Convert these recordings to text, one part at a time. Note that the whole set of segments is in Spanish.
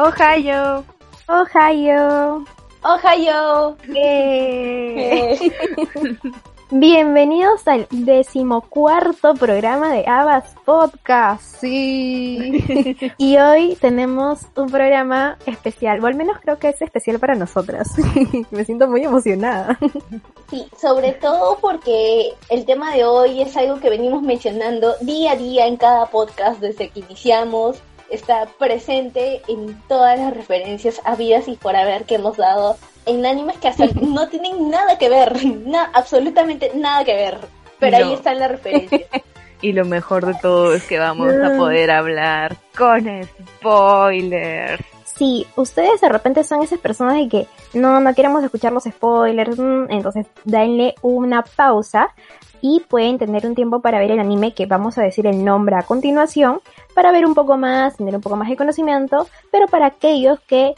Ohio. Ohio. Ohio. Eh. Bienvenidos al decimocuarto programa de Abbas Podcast. Sí. y hoy tenemos un programa especial, o al menos creo que es especial para nosotras. Me siento muy emocionada. Sí, sobre todo porque el tema de hoy es algo que venimos mencionando día a día en cada podcast desde que iniciamos. Está presente en todas las referencias habidas y por haber que hemos dado en animes que hasta no tienen nada que ver, absolutamente nada que ver. Pero ahí están las referencias. y lo mejor de todo es que vamos a poder hablar con spoilers. Si ustedes de repente son esas personas de que no, no queremos escuchar los spoilers, mm, entonces denle una pausa y pueden tener un tiempo para ver el anime que vamos a decir el nombre a continuación, para ver un poco más, tener un poco más de conocimiento, pero para aquellos que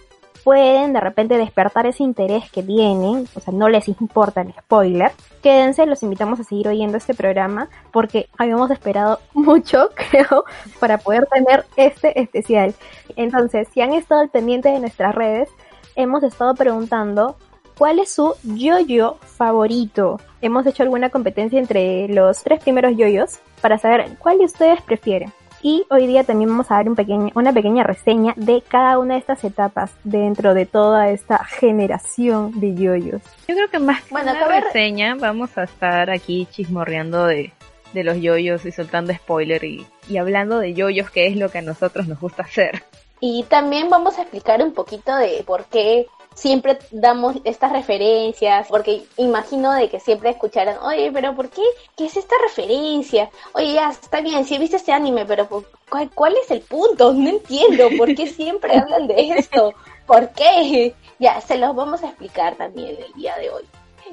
pueden de repente despertar ese interés que tienen, o sea, no les importa el spoiler, quédense, los invitamos a seguir oyendo este programa porque habíamos esperado mucho, creo, para poder tener este especial. Entonces, si han estado al pendiente de nuestras redes, hemos estado preguntando cuál es su yo-yo favorito. Hemos hecho alguna competencia entre los tres primeros yoyos para saber cuál de ustedes prefieren. Y hoy día también vamos a dar un pequeño, una pequeña reseña de cada una de estas etapas dentro de toda esta generación de yoyos. Yo creo que más que una reseña vamos a estar aquí chismorreando de, de los yoyos y soltando spoiler y, y hablando de yoyos que es lo que a nosotros nos gusta hacer. Y también vamos a explicar un poquito de por qué siempre damos estas referencias, porque imagino de que siempre escucharan, oye, pero ¿por qué? ¿Qué es esta referencia? Oye, ya, está bien, si he visto este anime, pero ¿cuál, ¿cuál es el punto? No entiendo, ¿por qué siempre hablan de esto? ¿Por qué? Ya, se los vamos a explicar también el día de hoy.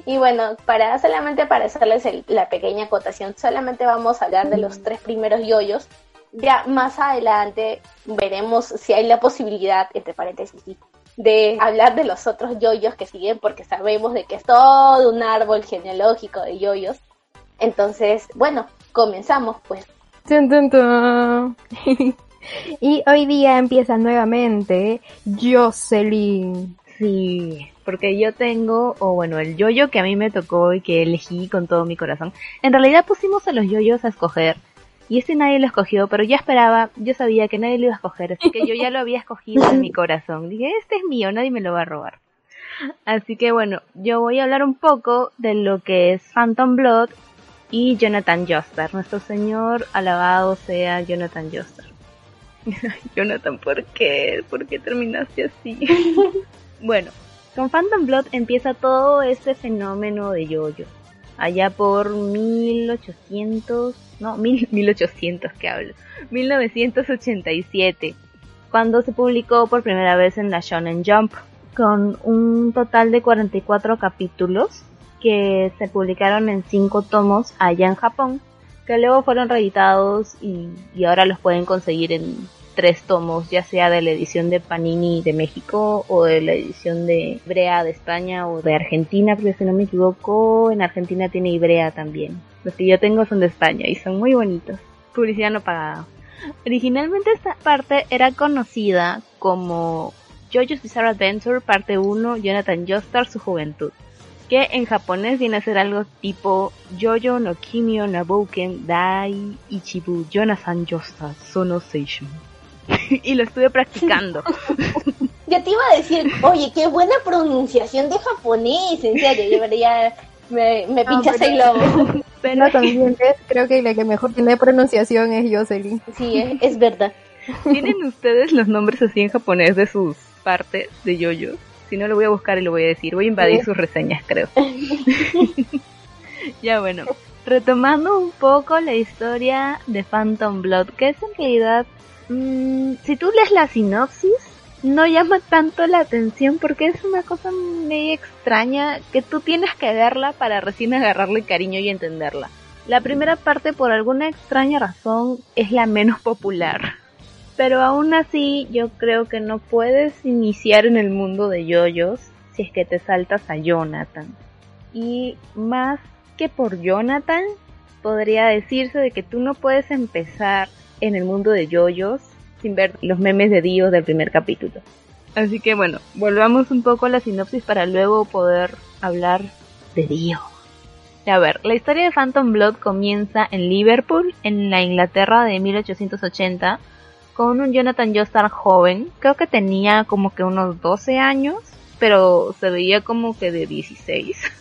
Y bueno, para solamente para hacerles la pequeña acotación, solamente vamos a hablar de los tres primeros yoyos. Ya más adelante veremos si hay la posibilidad, entre paréntesis, de hablar de los otros yoyos que siguen porque sabemos de que es todo un árbol genealógico de yoyos. Entonces, bueno, comenzamos pues. y hoy día empieza nuevamente Jocelyn. Sí, porque yo tengo, o bueno, el yoyo que a mí me tocó y que elegí con todo mi corazón. En realidad pusimos a los yoyos a escoger y este nadie lo escogió, pero ya esperaba, yo sabía que nadie lo iba a escoger, así que yo ya lo había escogido en mi corazón. Dije, este es mío, nadie me lo va a robar. Así que bueno, yo voy a hablar un poco de lo que es Phantom Blood y Jonathan Joestar. Nuestro señor alabado sea Jonathan Joestar. Jonathan, ¿por qué? ¿Por qué terminaste así? bueno, con Phantom Blood empieza todo ese fenómeno de yoyo. Allá por 1800, no, 1800 que hablo, 1987, cuando se publicó por primera vez en la Shonen Jump, con un total de 44 capítulos que se publicaron en 5 tomos allá en Japón, que luego fueron reeditados y, y ahora los pueden conseguir en tres tomos, ya sea de la edición de Panini de México o de la edición de Ibrea de España o de Argentina, porque si no me equivoco, en Argentina tiene Ibrea también. Los que yo tengo son de España y son muy bonitos. Publicidad no pagada. Originalmente esta parte era conocida como JoJo's Bizarre Adventure parte 1 Jonathan Joestar su juventud que en japonés viene a ser algo tipo Jojo no Kimio Nabouken Dai Ichibu Jonathan Joestar Sono Seishun. y lo estuve practicando. Ya te iba a decir, oye, qué buena pronunciación de japonés, en serio, ya me, me pinchas el globo. Pero también creo que la que mejor tiene pronunciación es Jocelyn. Sí, es, verdad. ¿Tienen ustedes los nombres así en japonés de sus partes de yoyo? Si no, lo voy a buscar y lo voy a decir. Voy a invadir sus reseñas, creo. ya bueno, retomando un poco la historia de Phantom Blood, que es en realidad Mm, si tú lees la sinopsis, no llama tanto la atención porque es una cosa medio extraña que tú tienes que verla para recién agarrarle cariño y entenderla. La primera parte, por alguna extraña razón, es la menos popular. Pero aún así, yo creo que no puedes iniciar en el mundo de yoyos si es que te saltas a Jonathan. Y más que por Jonathan, podría decirse de que tú no puedes empezar en el mundo de yoyos sin ver los memes de Dio del primer capítulo. Así que bueno, volvamos un poco a la sinopsis para luego poder hablar de Dio. A ver, la historia de Phantom Blood comienza en Liverpool, en la Inglaterra de 1880, con un Jonathan Joestar joven, creo que tenía como que unos 12 años, pero se veía como que de 16.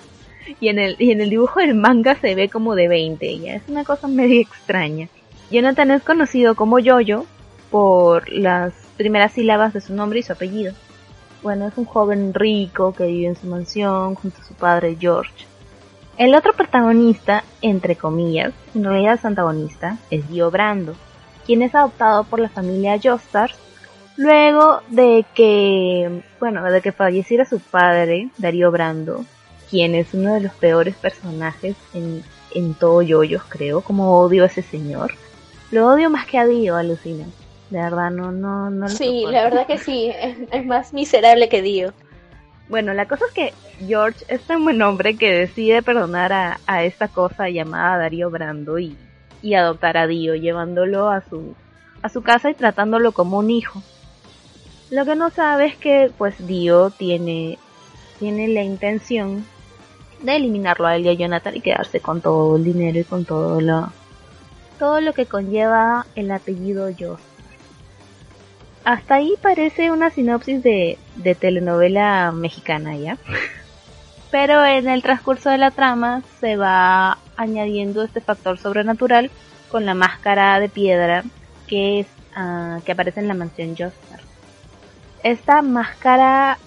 Y en el, y en el dibujo del manga se ve como de 20, ya es una cosa medio extraña. Jonathan es conocido como Yoyo por las primeras sílabas de su nombre y su apellido. Bueno, es un joven rico que vive en su mansión junto a su padre George. El otro protagonista, entre comillas, en realidad es antagonista, es Dio Brando, quien es adoptado por la familia Joestar luego de que, bueno, de que falleciera su padre, Darío Brando, quien es uno de los peores personajes en, en todo Yoyos, creo, como odio a ese señor. Lo odio más que a Dio, alucina. De verdad, no, no, no Sí, la verdad que sí, es, más miserable que Dio. Bueno, la cosa es que George es tan buen hombre que decide perdonar a, a esta cosa llamada Darío Brando y y adoptar a Dio, llevándolo a su, a su casa y tratándolo como un hijo. Lo que no sabe es que pues Dio tiene, tiene la intención de eliminarlo a él y a Jonathan y quedarse con todo el dinero y con todo lo, todo lo que conlleva el apellido Yo. Hasta ahí parece una sinopsis de, de telenovela mexicana ya. Pero en el transcurso de la trama se va añadiendo este factor sobrenatural con la máscara de piedra que es uh, que aparece en la mansión Joestar. Esta máscara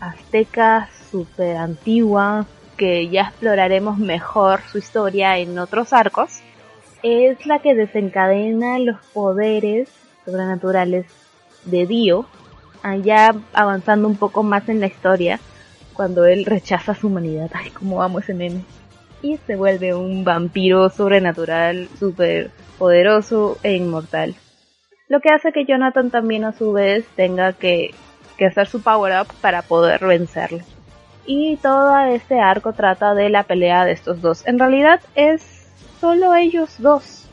azteca super antigua que ya exploraremos mejor su historia en otros arcos es la que desencadena los poderes sobrenaturales de Dio, allá avanzando un poco más en la historia cuando él rechaza su humanidad. Ay, cómo amo ese meme. Y se vuelve un vampiro sobrenatural, súper poderoso e inmortal. Lo que hace que Jonathan también a su vez tenga que, que hacer su power up para poder vencerlo. Y todo este arco trata de la pelea de estos dos. En realidad es solo ellos dos.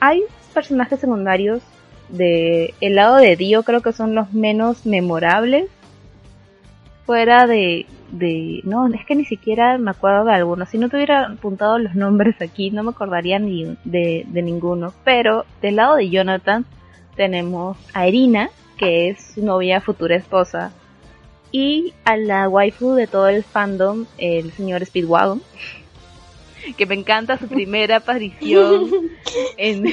Hay personajes secundarios de el lado de Dio creo que son los menos memorables. Fuera de de no es que ni siquiera me acuerdo de algunos si no tuviera apuntado los nombres aquí no me acordaría ni de, de ninguno. Pero del lado de Jonathan tenemos a Irina que es su novia futura esposa. Y a la waifu de todo el fandom el señor Speedwagon que me encanta su primera aparición en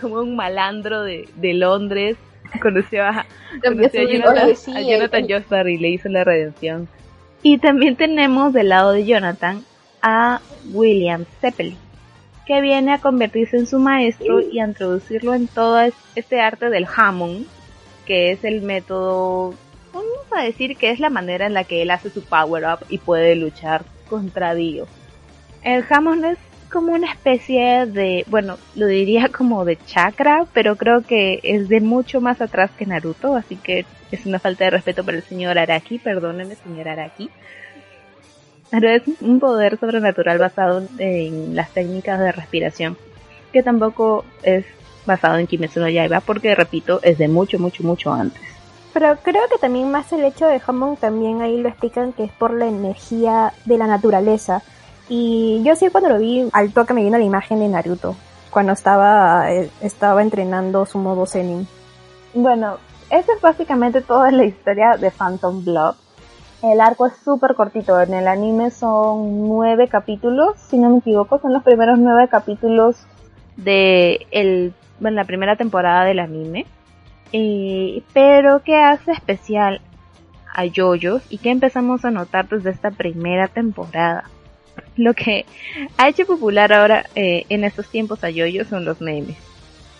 como un malandro de, de Londres conoció a, conoció a Jonathan, a Jonathan Joestar y le hizo la redención y también tenemos del lado de Jonathan a William Zeppelin, que viene a convertirse en su maestro y a introducirlo en todo este arte del Hammond, que es el método, vamos a decir que es la manera en la que él hace su power up y puede luchar contra Dio. El Hammond es como una especie de, bueno, lo diría como de chakra, pero creo que es de mucho más atrás que Naruto, así que es una falta de respeto para el señor Araki, perdónenme señor Araki. Pero es un poder sobrenatural basado en las técnicas de respiración, que tampoco es basado en Kimetsu no Yaiba, porque repito, es de mucho, mucho, mucho antes. Pero creo que también más el hecho de Hammond también ahí lo explican que es por la energía de la naturaleza y yo sí cuando lo vi, al toque me vino la imagen de Naruto, cuando estaba, eh, estaba entrenando su modo Zenin. Bueno, esa es básicamente toda la historia de Phantom Blood. El arco es súper cortito, en el anime son nueve capítulos, si no me equivoco, son los primeros nueve capítulos de el, la primera temporada del anime. Pero ¿qué hace especial a Yoyos y qué empezamos a notar desde esta primera temporada? lo que ha hecho popular ahora eh, en estos tiempos a Yoyo son los memes.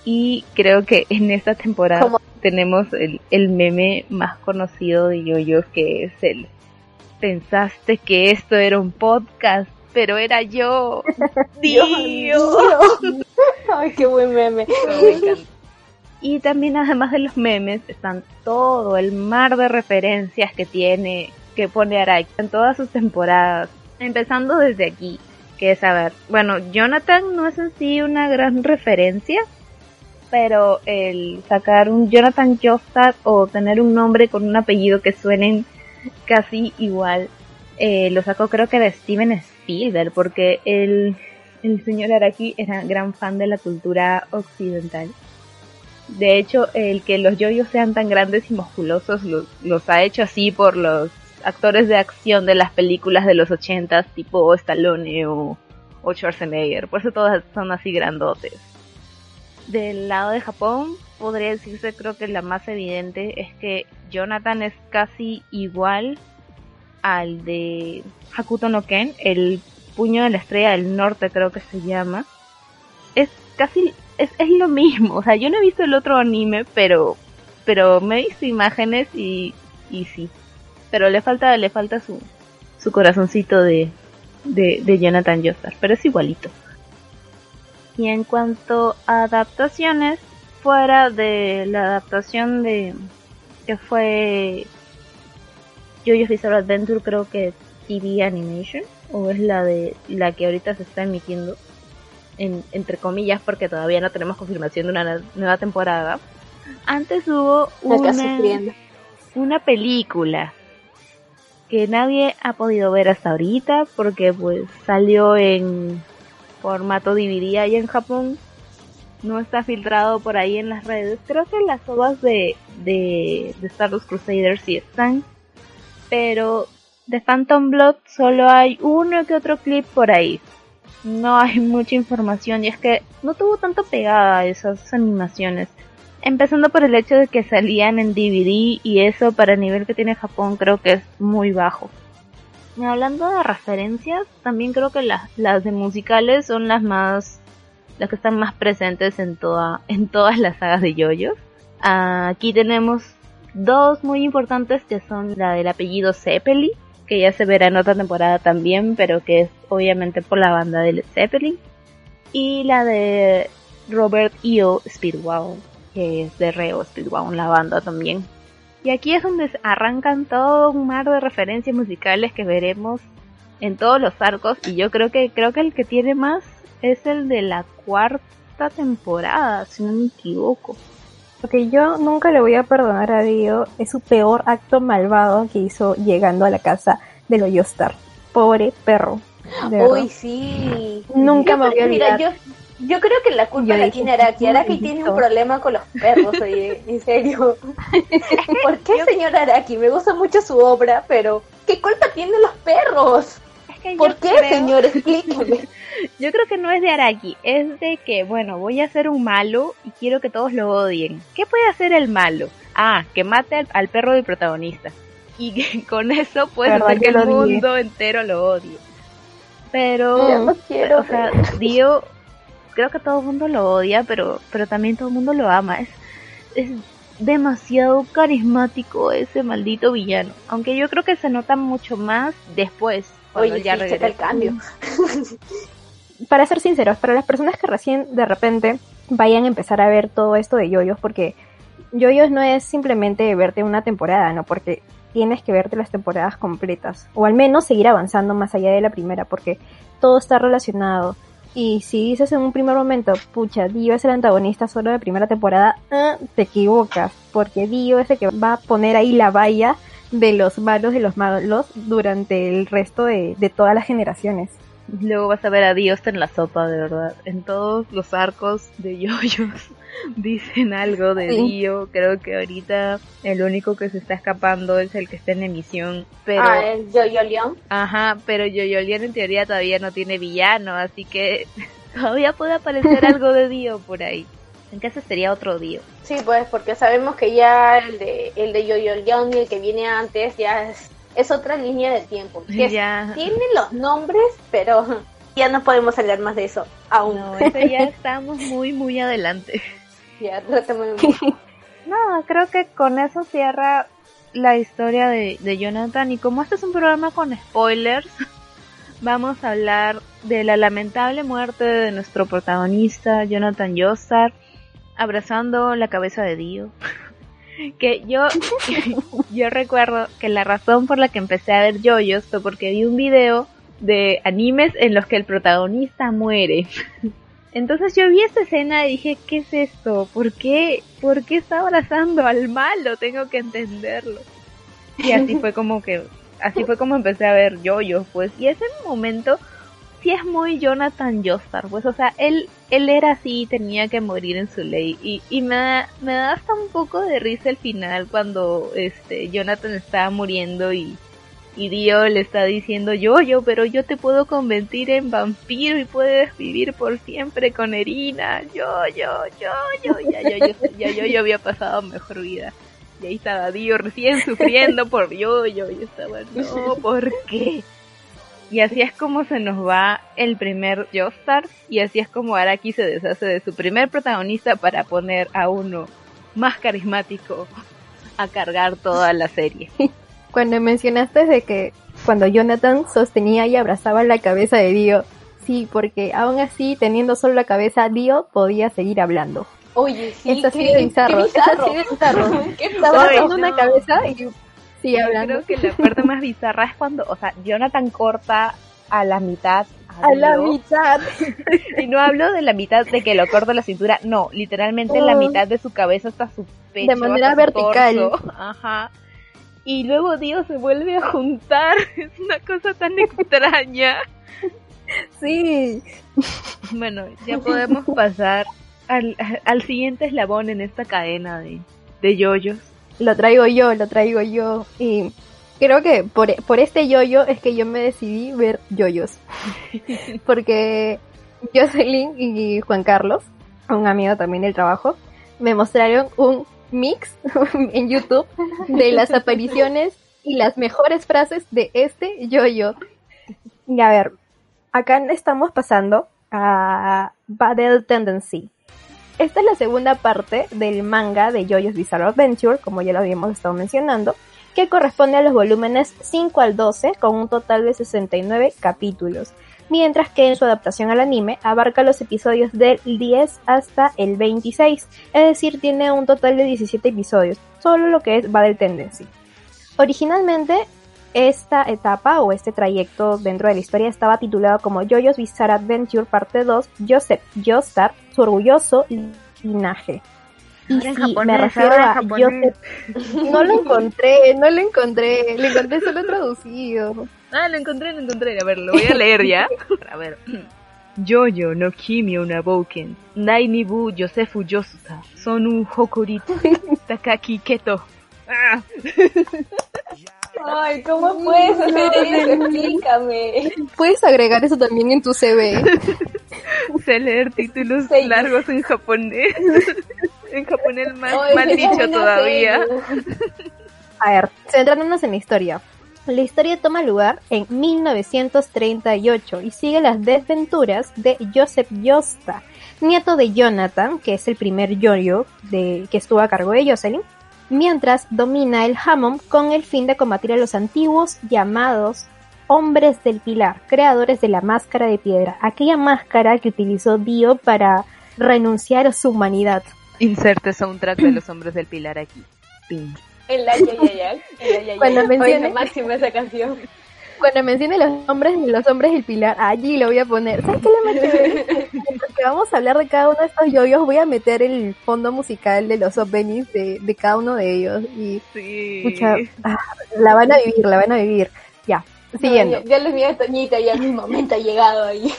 Y creo que en esta temporada tenemos el, el, meme más conocido de Yoyo que es el pensaste que esto era un podcast, pero era yo. Dios. Ay, qué buen meme. Y también además de los memes están todo el mar de referencias que tiene, que pone Araki en todas sus temporadas empezando desde aquí, que es a ver, bueno, Jonathan no es en sí una gran referencia, pero el sacar un Jonathan Joestar o tener un nombre con un apellido que suenen casi igual, eh, lo sacó creo que de Steven Spielberg, porque el, el señor Araki era gran fan de la cultura occidental. De hecho, el que los yoyos sean tan grandes y musculosos los, los ha hecho así por los actores de acción de las películas de los ochentas, tipo Stallone o, o Schwarzenegger. Por eso todas son así grandotes. Del lado de Japón, podría decirse, creo que la más evidente es que Jonathan es casi igual al de Hakuto no Ken, el puño de la estrella del norte creo que se llama. Es casi, es, es lo mismo, o sea, yo no he visto el otro anime, pero, pero me he visto imágenes y, y sí. Pero le falta, le falta su, su corazoncito de, de, de Jonathan Joestar, pero es igualito. Y en cuanto a adaptaciones, fuera de la adaptación de que fue JoJo's Bizarre Adventure, creo que TV Animation, o es la de la que ahorita se está emitiendo, en, entre comillas, porque todavía no tenemos confirmación de una nueva temporada. Antes hubo una, una película que nadie ha podido ver hasta ahorita porque pues salió en formato DVD ahí en Japón. No está filtrado por ahí en las redes. Creo que las obras de, de, Star Wars Crusaders sí están. Pero de Phantom Blood solo hay uno que otro clip por ahí. No hay mucha información y es que no tuvo tanto pegada esas animaciones. Empezando por el hecho de que salían en DVD y eso para el nivel que tiene Japón creo que es muy bajo. Y hablando de referencias, también creo que las, las de musicales son las más las que están más presentes en toda en todas las sagas de yoyos. Aquí tenemos dos muy importantes que son la del apellido Zeppelin, que ya se verá en otra temporada también, pero que es obviamente por la banda de Zeppelin, y la de Robert E.O. Speedwagon, que es de Reo Speedwagon, la banda también. Y aquí es donde arrancan todo un mar de referencias musicales que veremos en todos los arcos y yo creo que creo que el que tiene más es el de la cuarta temporada, si no me equivoco. Porque yo nunca le voy a perdonar a Dio, es su peor acto malvado que hizo llegando a la casa de los Yostar. Pobre perro. Uy, sí. Nunca me voy a olvidar. Mira, yo, yo creo que la culpa la tiene Araki. Araki tiene un problema con los perros, oye, en serio. ¿Por qué, señor Araki? Me gusta mucho su obra, pero ¿qué culpa tienen los perros? ¿Por qué, creo... señor? Explíqueme. Yo creo que no es de Araki, es de que, bueno, voy a ser un malo y quiero que todos lo odien. ¿Qué puede hacer el malo? Ah, que mate al, al perro del protagonista. Y que con eso puede hacer que, que el mundo entero lo odie. Pero, no quiero o sea, Dio, creo que todo el mundo lo odia, pero, pero también todo el mundo lo ama. Es, es demasiado carismático ese maldito villano. Aunque yo creo que se nota mucho más después. Oye, ya sí, el cambio. para ser sinceros, para las personas que recién de repente vayan a empezar a ver todo esto de yoyos, porque yoyos no es simplemente verte una temporada, ¿no? Porque tienes que verte las temporadas completas, o al menos seguir avanzando más allá de la primera, porque todo está relacionado. Y si dices en un primer momento, pucha, Dio es el antagonista solo de primera temporada, eh, te equivocas, porque Dio es el que va a poner ahí la valla de los malos de los malos durante el resto de, de todas las generaciones. Luego vas a ver a Dios en la sopa, de verdad. En todos los arcos de yoyos dicen algo de sí. Dio. Creo que ahorita el único que se está escapando es el que está en emisión. Pero... Ah, el Yoyo León. Ajá, pero Yoyo León en teoría todavía no tiene villano, así que todavía puede aparecer algo de Dio por ahí. En caso sería otro Dio. Sí, pues porque sabemos que ya el de, el de Yoyo León y el que viene antes ya es es otra línea de tiempo. Que ya. Tiene los nombres, pero ya no podemos hablar más de eso aún. No, eso ya estamos muy, muy adelante. Ya, no, creo que con eso cierra la historia de, de Jonathan. Y como este es un programa con spoilers, vamos a hablar de la lamentable muerte de nuestro protagonista, Jonathan Joestar, abrazando la cabeza de Dio que yo yo recuerdo que la razón por la que empecé a ver yoyos fue porque vi un video de animes en los que el protagonista muere. Entonces yo vi esta escena y dije, ¿qué es esto? ¿Por qué? ¿Por qué está abrazando al malo? Tengo que entenderlo. Y así fue como que, así fue como empecé a ver yo, yo, pues. Y ese momento sí es muy Jonathan Joestar, pues, o sea, él, él era así tenía que morir en su ley. Y, y me, da, hasta un poco de risa el final cuando este Jonathan estaba muriendo y, Dio le está diciendo yo, yo, pero yo te puedo convertir en vampiro y puedes vivir por siempre con Erina. Yo, yo, yo, yo, ya, yo, yo, ya, yo, yo había pasado mejor vida. Y ahí estaba Dio recién sufriendo por yo, yo, y estaba, no, ¿por qué? Y así es como se nos va el primer Joestar y así es como Araki se deshace de su primer protagonista para poner a uno más carismático a cargar toda la serie. Cuando mencionaste de que cuando Jonathan sostenía y abrazaba la cabeza de Dio, sí, porque aún así teniendo solo la cabeza, Dio podía seguir hablando. Oye, sí, es así de bizarro, es así de bizarro. Está abrazando una cabeza y Sí, hablando. Creo que la parte más bizarra es cuando, o sea, Jonathan corta a la mitad. A, la mitad. y no hablo de la mitad de que lo corta la cintura, no, literalmente la mitad de su cabeza hasta su pecho. De manera vertical. Ajá. Y luego Dios se vuelve a juntar. Es una cosa tan extraña. Sí. Bueno, ya podemos pasar al, al siguiente eslabón en esta cadena de, de yoyos lo traigo yo, lo traigo yo. Y creo que por, por este yoyo es que yo me decidí ver yoyos. Porque Jocelyn y Juan Carlos, un amigo también del trabajo, me mostraron un mix en YouTube de las apariciones y las mejores frases de este yoyo. Y a ver, acá estamos pasando a Battle Tendency. Esta es la segunda parte del manga de JoJo's Bizarre Adventure, como ya lo habíamos estado mencionando, que corresponde a los volúmenes 5 al 12 con un total de 69 capítulos, mientras que en su adaptación al anime abarca los episodios del 10 hasta el 26, es decir, tiene un total de 17 episodios, solo lo que es Battle Tendency. Originalmente esta etapa o este trayecto dentro de la historia estaba titulado como JoJo's Bizarre Adventure Parte 2, Joseph Joestar, su orgulloso linaje. Y sí, me refiero a Joseph. No lo encontré, no lo encontré, lo encontré solo traducido. Ah, lo encontré, lo encontré. A ver, lo voy a leer ya. A ver. Jojo no kimi una boken, Nainibu Josefu Yosuta, Sonu Hokurito, Takaki Keto. Ah. Ay, ¿cómo puedes hacer eso? Explícame. Puedes agregar eso también en tu CV. sé leer títulos largos en japonés. en japonés mal, mal dicho todavía. A ver, centrándonos en la historia. La historia toma lugar en 1938 y sigue las desventuras de Joseph Josta, nieto de Jonathan, que es el primer yoyo de que estuvo a cargo de Jocelyn, mientras domina el Hammond con el fin de combatir a los antiguos llamados Hombres del Pilar, creadores de la máscara de piedra, aquella máscara que utilizó Dio para renunciar a su humanidad. Inserte soundtrack de los Hombres del Pilar aquí. El ay. Cuando mencione máxima esa canción. Cuando mencione los hombres los hombres del pilar, allí lo voy a poner. ¿Sabes qué le Porque vamos a hablar de cada uno de estos yoyos, voy a meter el fondo musical de los openings de, de cada uno de ellos. Y sí. Ah, la van a vivir, la van a vivir. Ya, siguiendo. ya, ya les vi Toñita, ya mi momento ha llegado ahí.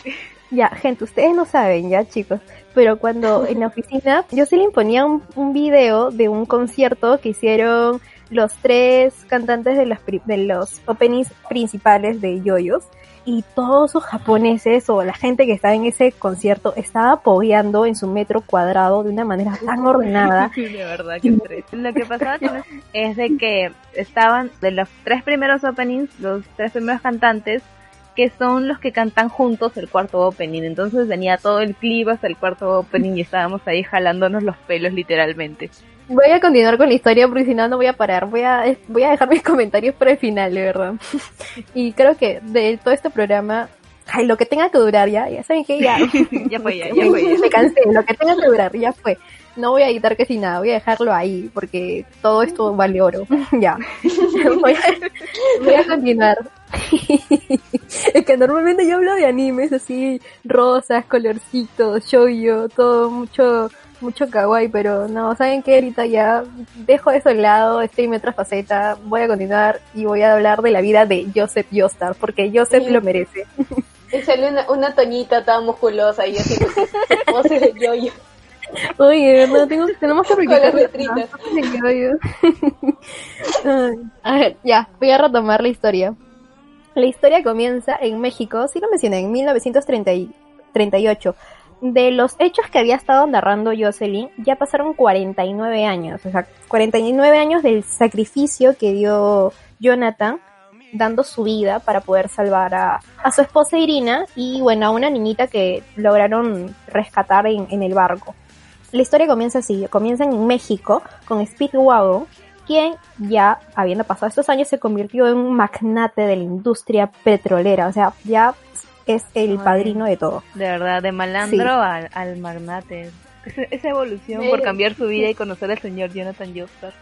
Ya, gente, ustedes no saben, ya chicos, pero cuando en la oficina yo se le imponía un, un video de un concierto que hicieron los tres cantantes de los, de los openings principales de Yoyos y todos los japoneses o la gente que estaba en ese concierto estaba apoyando en su metro cuadrado de una manera tan ordenada. Sí, de verdad, que Lo que pasaba es de que estaban de los tres primeros openings, los tres primeros cantantes, que son los que cantan juntos el cuarto opening. Entonces venía todo el clip hasta el cuarto opening y estábamos ahí jalándonos los pelos literalmente. Voy a continuar con la historia porque si no, no voy a parar. Voy a, voy a dejar mis comentarios para el final, de verdad. y creo que de todo este programa ay, lo que tenga que durar, ya, ya saben que ya. ya fue, ya, ya fue. Me cansé, lo que tenga que durar, ya fue. No voy a editar casi nada, voy a dejarlo ahí, porque todo esto vale oro. ya. voy, a, voy a continuar. es que normalmente yo hablo de animes así, rosas, colorcitos, shoyo, todo mucho mucho kawaii, pero no, ¿saben qué? Ahorita ya dejo eso de lado, estoy en otra faceta, voy a continuar y voy a hablar de la vida de Joseph Joestar, porque Joseph lo merece. Y sale una, una toñita toda musculosa y así, pose de yo-yo. Oye, no, tengo, tenemos que letritas. a ver, ya, voy a retomar la historia. La historia comienza en México, sí lo mencioné, en 1938 de los hechos que había estado narrando Jocelyn, ya pasaron 49 años, o sea, 49 años del sacrificio que dio Jonathan dando su vida para poder salvar a, su esposa Irina y bueno, a una niñita que lograron rescatar en, en el barco. La historia comienza así, comienza en México con Speedwagon, quien ya habiendo pasado estos años se convirtió en un magnate de la industria petrolera, o sea, ya es el padrino de todo. De verdad, de malandro al, magnate. Esa, evolución por cambiar su vida y conocer al señor Jonathan Joestar.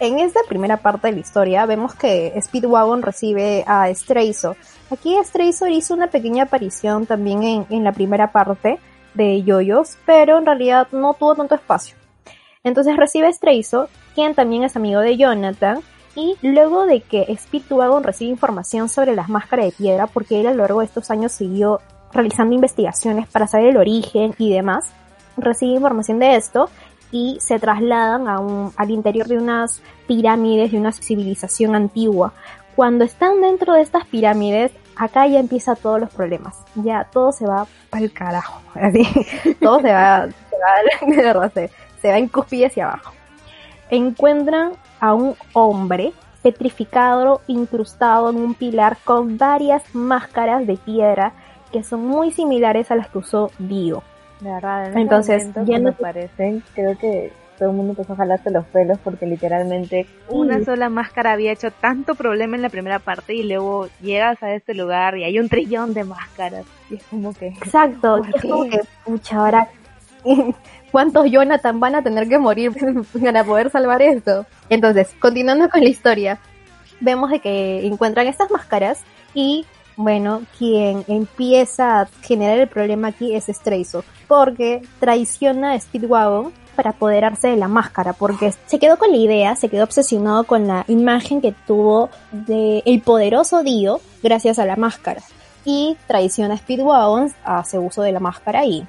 En esta primera parte de la historia vemos que Speedwagon recibe a Straizo. Aquí Straizo hizo una pequeña aparición también en, en la primera parte de Yoyos, pero en realidad no tuvo tanto espacio. Entonces recibe a quien también es amigo de Jonathan, y luego de que Speedwagon recibe información sobre las máscaras de piedra, porque él a lo largo de estos años siguió realizando investigaciones para saber el origen y demás, recibe información de esto y se trasladan a un, al interior de unas pirámides de una civilización antigua. Cuando están dentro de estas pirámides, acá ya empieza todos los problemas. Ya todo se va al carajo. Así, todo se va, se va, de verdad, se, se va en hacia abajo. Encuentran a un hombre petrificado, incrustado en un pilar con varias máscaras de piedra que son muy similares a las que usó Dio. De verdad, entonces ya no parecen, creo que todo el mundo empezó a jalarse los pelos porque literalmente una sola máscara había hecho tanto problema en la primera parte y luego llegas a este lugar y hay un trillón de máscaras. Y es como que exacto es como que pucha ahora cuántos Jonathan van a tener que morir para poder salvar esto. Entonces, continuando con la historia, vemos de que encuentran estas máscaras y bueno, quien empieza a generar el problema aquí es Straizo, porque traiciona a Speedwagon para apoderarse de la máscara, porque se quedó con la idea, se quedó obsesionado con la imagen que tuvo de el poderoso Dio gracias a la máscara. Y traiciona a Speedwagon, hace uso de la máscara y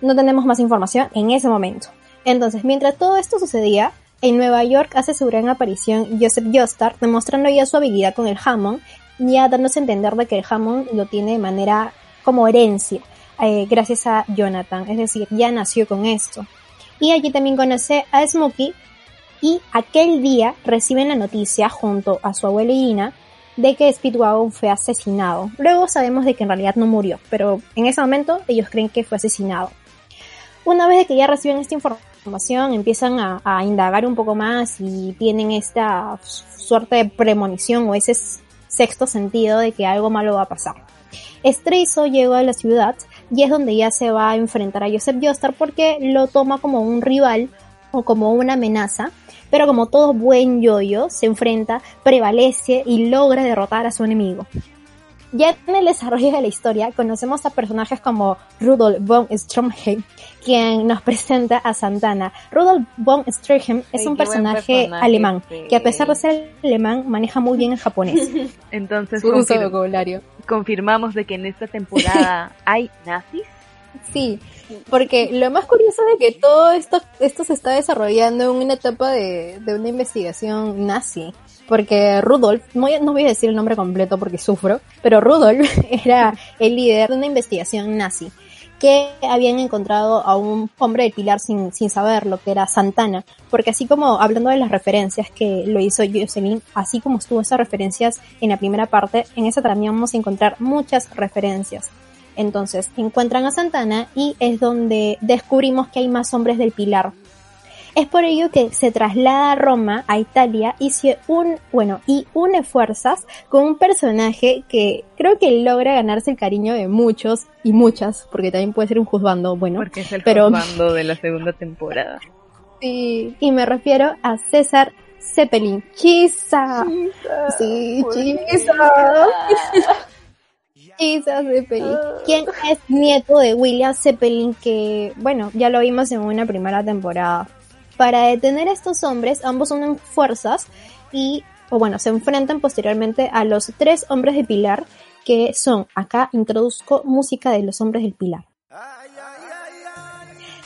no tenemos más información en ese momento. Entonces, mientras todo esto sucedía, en Nueva York hace su gran aparición Joseph Joestar, demostrando ya su habilidad con el Hammond, ya dándose a entender de que el Hammond lo tiene de manera como herencia, eh, gracias a Jonathan, es decir, ya nació con esto. Y allí también conoce a Smokey, y aquel día reciben la noticia junto a su abuela Irina de que Speedwagon fue asesinado. Luego sabemos de que en realidad no murió, pero en ese momento ellos creen que fue asesinado. Una vez que ya reciben esta información, empiezan a, indagar un poco más y tienen esta suerte de premonición o ese sexto sentido de que algo malo va a pasar. Estreizo llega a la ciudad y es donde ya se va a enfrentar a Joseph Joestar porque lo toma como un rival o como una amenaza, pero como todo buen yoyo se enfrenta, prevalece y logra derrotar a su enemigo. Ya en el desarrollo de la historia conocemos a personajes como Rudolf von Stromheim, quien nos presenta a Santana. Rudolf von Stromheim es un personaje, alemán, que a pesar de ser alemán maneja muy bien el japonés. Entonces, vocabulario. confirmamos de que en esta temporada hay nazis. Sí, porque lo más curioso es que todo esto, esto se está desarrollando en una etapa de, de una investigación nazi porque Rudolf, no, voy a decir el nombre completo porque sufro, pero Rudolf era el líder de una investigación nazi que habían encontrado a un hombre del pilar sin, sin saberlo, que era Santana, porque así como hablando de las referencias que lo hizo Jocelyn, así como estuvo esas referencias en la primera parte, en esa también vamos a encontrar muchas referencias. Entonces, encuentran a Santana y es donde descubrimos que hay más hombres del pilar. Es por ello que se traslada a Roma, a Italia, y se un, bueno, y une fuerzas con un personaje que creo que logra ganarse el cariño de muchos y muchas, porque también puede ser un juzgando, bueno. Porque es el pero... juzgando de la segunda temporada. Sí, y me refiero a César Zeppelin. Chisa. Sí, Chisa. Chisa Zeppelin. Quien es nieto de William Zeppelin que, bueno, ya lo vimos en una primera temporada. Para detener a estos hombres, ambos unen fuerzas y, o bueno, se enfrentan posteriormente a los tres hombres de Pilar, que son, acá introduzco música de los hombres del Pilar.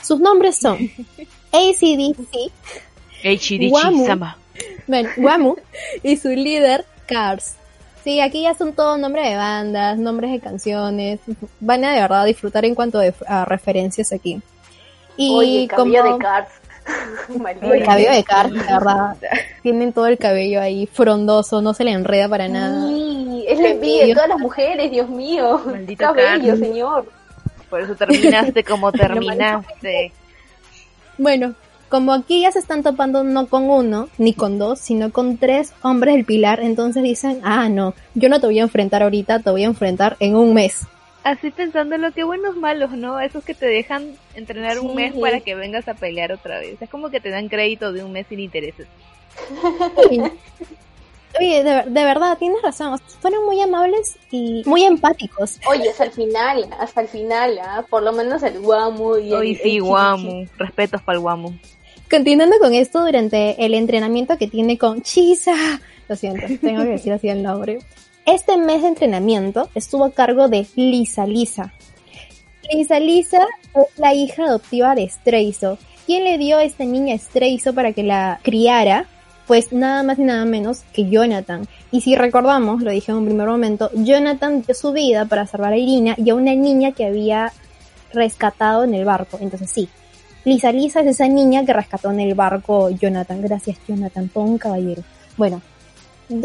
Sus nombres son ACDC, Guamu, bueno, Guamu y su líder Cars. Sí, aquí ya son todos nombres de bandas, nombres de canciones. Van a de verdad disfrutar en cuanto a referencias aquí. Y Oye, como... de Cars. el cabello de Cars, de verdad. Tienen todo el cabello ahí frondoso, no se le enreda para nada. Sí, es la envidia de todas las mujeres, Dios mío. Maldito cabello, señor. Por eso terminaste como terminaste. Bueno, como aquí ya se están topando no con uno, ni con dos, sino con tres hombres del pilar, entonces dicen, ah, no, yo no te voy a enfrentar ahorita, te voy a enfrentar en un mes. Así pensando lo que buenos malos, ¿no? Esos que te dejan entrenar un mes para que vengas a pelear otra vez. Es como que te dan crédito de un mes sin intereses. Oye, de, verdad, tienes razón. Fueron muy amables y muy empáticos. Oye, hasta el final, hasta el final, ¿ah? por lo menos el Guamu y Oye, sí, Guamu. Respetos para el Guamu. Continuando con esto, durante el entrenamiento que tiene con Chisa, lo siento, tengo que decir así el nombre. Este mes de entrenamiento estuvo a cargo de Lisa Lisa. Lisa Lisa es la hija adoptiva de Streiso. ¿Quién le dio a esta niña Streiso para que la criara? Pues nada más y nada menos que Jonathan. Y si recordamos, lo dije en un primer momento, Jonathan dio su vida para salvar a Irina y a una niña que había rescatado en el barco. Entonces sí, Lisa Lisa es esa niña que rescató en el barco Jonathan. Gracias, Jonathan, todo un caballero. Bueno,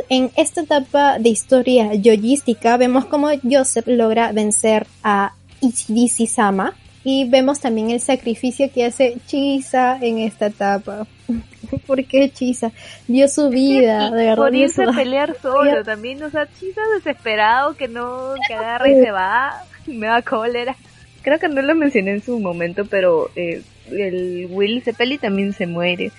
en esta etapa de historia yoyística vemos cómo Joseph logra vencer a Ichidisi Sama y vemos también el sacrificio que hace Chisa en esta etapa. ¿Por qué Chisa? Dio su vida, de verdad. Por irse a pelear solo también, o sea, Chisa desesperado que no, que agarra y se va, me da cólera. Creo que no lo mencioné en su momento, pero eh, el Will Zeppeli también se muere.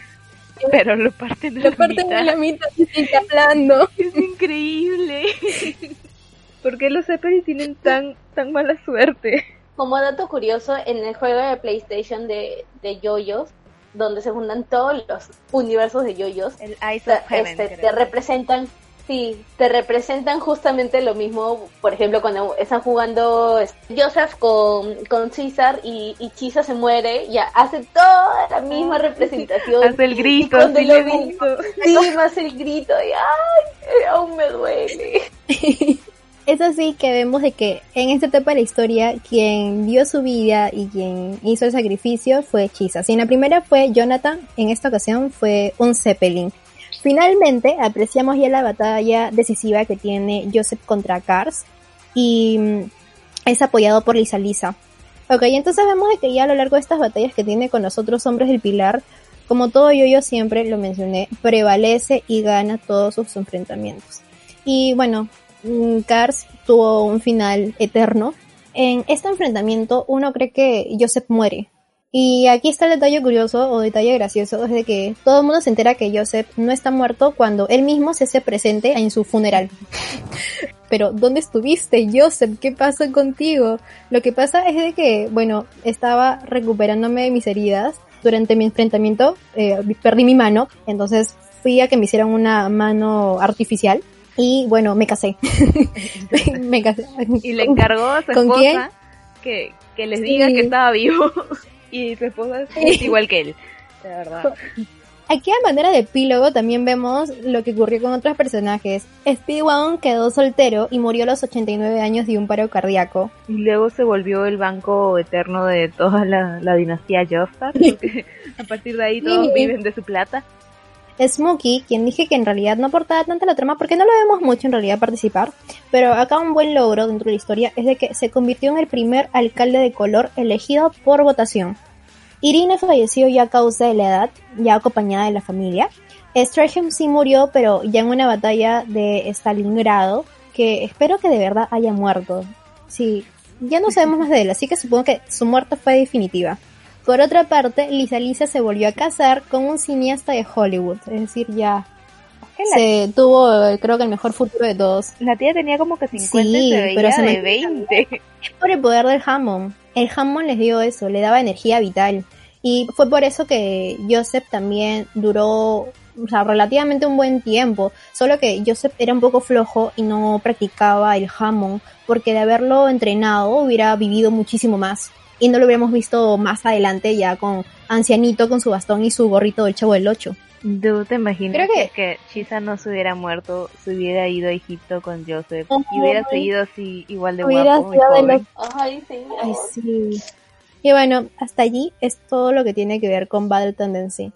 Pero lo parten de lo la parten mitad. de la mitad y sigue hablando. Es increíble. ¿Por qué los Zeppeli tienen tan, tan mala suerte? Como dato curioso, en el juego de PlayStation de, de Yoyos, donde se juntan todos los universos de Yoyos, el Ice of Heaven, este, te representan Sí, te representan justamente lo mismo, por ejemplo, cuando están jugando Joseph con, con César y, y Chisa se muere, ya hace toda la misma representación. Hace el grito, cuando lo vi, sí, más el grito, y ay, aún me duele. es así que vemos de que en esta etapa de la historia quien dio su vida y quien hizo el sacrificio fue Chisa. Si en la primera fue Jonathan, en esta ocasión fue un Zeppelin. Finalmente, apreciamos ya la batalla decisiva que tiene Joseph contra Cars y mm, es apoyado por Lisa Lisa. Ok, entonces vemos que ya a lo largo de estas batallas que tiene con los otros hombres del pilar, como todo yo, yo siempre lo mencioné, prevalece y gana todos sus enfrentamientos. Y bueno, mm, Cars tuvo un final eterno. En este enfrentamiento uno cree que Joseph muere, y aquí está el detalle curioso o detalle gracioso, es de que todo el mundo se entera que Joseph no está muerto cuando él mismo se hace presente en su funeral. Pero, ¿dónde estuviste, Joseph? ¿Qué pasa contigo? Lo que pasa es de que, bueno, estaba recuperándome de mis heridas. Durante mi enfrentamiento, eh, perdí mi mano, entonces fui a que me hicieran una mano artificial. Y bueno, me casé. me casé. Y le encargó a su esposa que, que les diga que estaba vivo y su esposa es igual que él, de verdad. Aquí a manera de epílogo también vemos lo que ocurrió con otros personajes. Speedwagon quedó soltero y murió a los 89 años de un paro cardíaco. Y luego se volvió el banco eterno de toda la, dinastía Joestar, porque a partir de ahí todos viven de su plata. Smokey, quien dije que en realidad no aportaba tanto la trama porque no lo vemos mucho en realidad participar, pero acá un buen logro dentro de la historia es de que se convirtió en el primer alcalde de color elegido por votación. Irina falleció ya a causa de la edad, ya acompañada de la familia. Strahem sí murió, pero ya en una batalla de Stalingrado, que espero que de verdad haya muerto. Sí, ya no sabemos más de él, así que supongo que su muerte fue definitiva. Por otra parte, Lisa Lisa se volvió a casar con un cineasta de Hollywood, es decir, ya se tuvo, creo que el mejor futuro de todos. La tía tenía como que 50 Sí, y se veía pero se de me- 20. Es por el poder del Hammond. El Hammond les dio eso, le daba energía vital. Y fue por eso que Joseph también duró, o sea, relativamente un buen tiempo. Solo que Joseph era un poco flojo y no practicaba el Hammond, porque de haberlo entrenado hubiera vivido muchísimo más. Y no lo hubiéramos visto más adelante ya con ancianito con su bastón y su gorrito del chavo del 8. ¿Tú te imaginas que, que- Chisa no se hubiera muerto, se hubiera ido a Egipto con Joseph Ajá. y hubiera seguido así igual de Hubiera guapo sido de joven? Ay, señor. Ay, sí. Y bueno, hasta allí es todo lo que tiene que ver con Battle Tendency.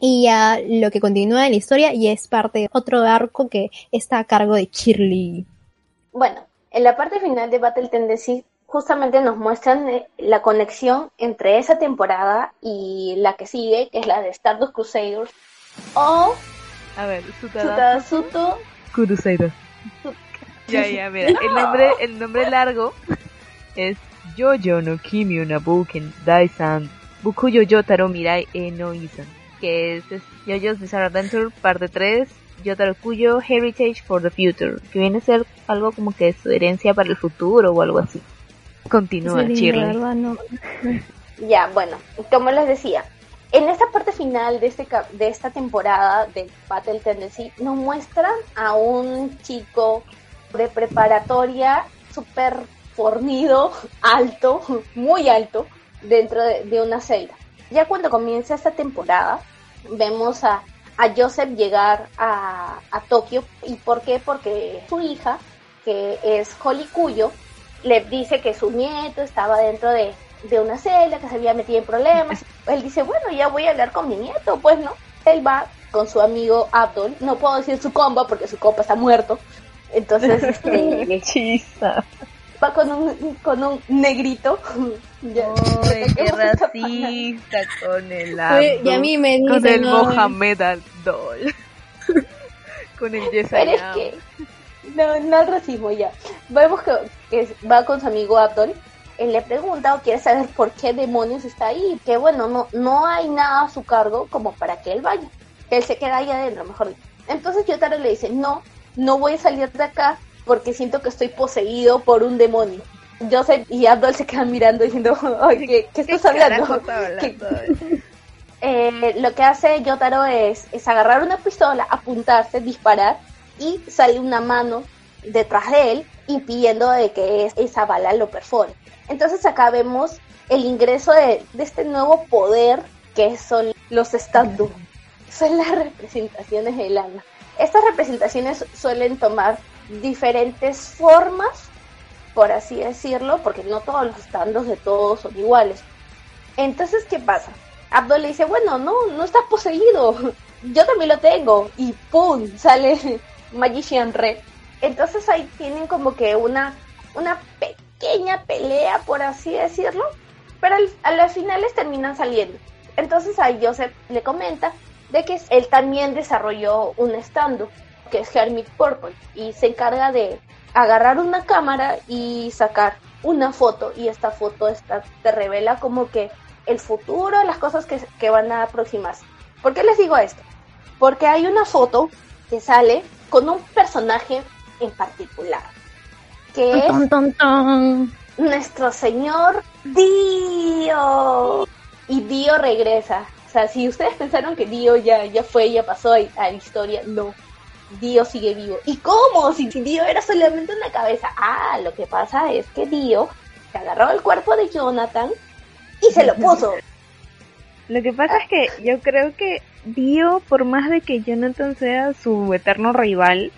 Y ya lo que continúa en la historia y es parte de otro arco que está a cargo de Shirley. Bueno, en la parte final de Battle Tendency justamente nos muestran eh, la conexión entre esa temporada y la que sigue, que es la de Stardust Crusaders o A ver, Tsutasuto Crusader. Ya, ya, mira, el nombre, el nombre largo es Jojo no Kimi no Buken Daisan Bukuyo Yotaro Mirai e no Isan, que es, es JoJo's Bizarre Adventure parte 3, Yotaro Kuyo Heritage for the Future, que viene a ser algo como que su herencia para el futuro o algo así. Continúa, Sí, Shirley. no. Ya, bueno, como les decía, en esta parte final de, este, de esta temporada de Battle Tendency nos muestran a un chico de preparatoria súper fornido, alto, muy alto, dentro de, de una celda. Ya cuando comienza esta temporada, vemos a, a Joseph llegar a, a Tokio. ¿Y por qué? Porque su hija, que es Holly Cuyo, le dice que su nieto estaba dentro de, de una celda, que se había metido en problemas. Él dice, bueno, ya voy a hablar con mi nieto, pues no. Él va con su amigo Abdul, no puedo decir su compa porque su compa está muerto. Entonces, este, va con un, con un negrito. Ya, qué racista con el Oye, y a mí me con dicen, el no, Mohamed Al-Dol, con el Pero es Yesayam. que no, no al racismo ya. Vemos que, que va con su amigo Abdul. Él le pregunta o quiere saber por qué demonios está ahí. Que bueno, no, no hay nada a su cargo como para que él vaya. Que él se queda ahí adentro, mejor dicho. Entonces Yotaro le dice, no, no voy a salir de acá porque siento que estoy poseído por un demonio. Joseph y Abdul se quedan mirando diciendo, Ay, ¿qué, qué estás hablando? Eh, lo que hace Yotaro es, es agarrar una pistola, apuntarse, disparar y sale una mano detrás de él impidiendo de que es- esa bala lo perfore. Entonces acá vemos el ingreso de, de este nuevo poder que son los stand Son las representaciones del alma. Estas representaciones suelen tomar diferentes formas, por así decirlo, porque no todos los standos de todos son iguales. Entonces, ¿qué pasa? Abdul le dice, bueno, no, no estás poseído. Yo también lo tengo. Y ¡pum! sale Magician Red. Entonces ahí tienen como que una, una pequeña pelea, por así decirlo. Pero al- a las finales terminan saliendo. Entonces ahí Joseph le comenta de que él también desarrolló un stand que es Hermit Purple. Y se encarga de agarrar una cámara y sacar una foto. Y esta foto está, te revela como que el futuro, las cosas que, que van a aproximarse. ¿Por qué les digo esto? Porque hay una foto que sale con un personaje en particular, que es Ton, ton, ton. nuestro señor Dio. Y Dio regresa. O sea, si ustedes pensaron que Dio ya, ya fue, ya pasó a, a la historia, no. Dio sigue vivo. ¿Y cómo? Si, si Dio era solamente una cabeza. Ah, lo que pasa es que Dio se agarró el cuerpo de Jonathan y se lo puso. Lo que pasa es que yo creo que Dio, por más de que Jonathan sea su eterno rival,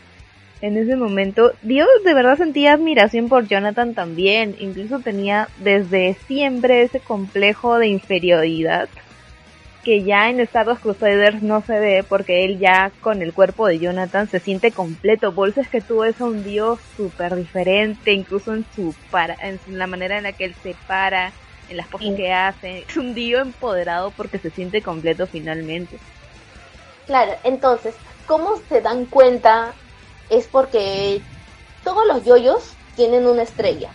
en ese momento, Dio de verdad sentía admiración por Jonathan también. Incluso tenía desde siempre ese complejo de inferioridad que ya en Stardust Crusaders no se ve porque él ya con el cuerpo de Jonathan se siente completo. Por eso es que tú ves a un Dio súper diferente, incluso en su para, en la manera en la que él se para, en las cosas que hace. Es un Dio empoderado porque se siente completo finalmente. Claro, entonces, ¿cómo se dan cuenta? Es porque todos los yoyos tienen una estrella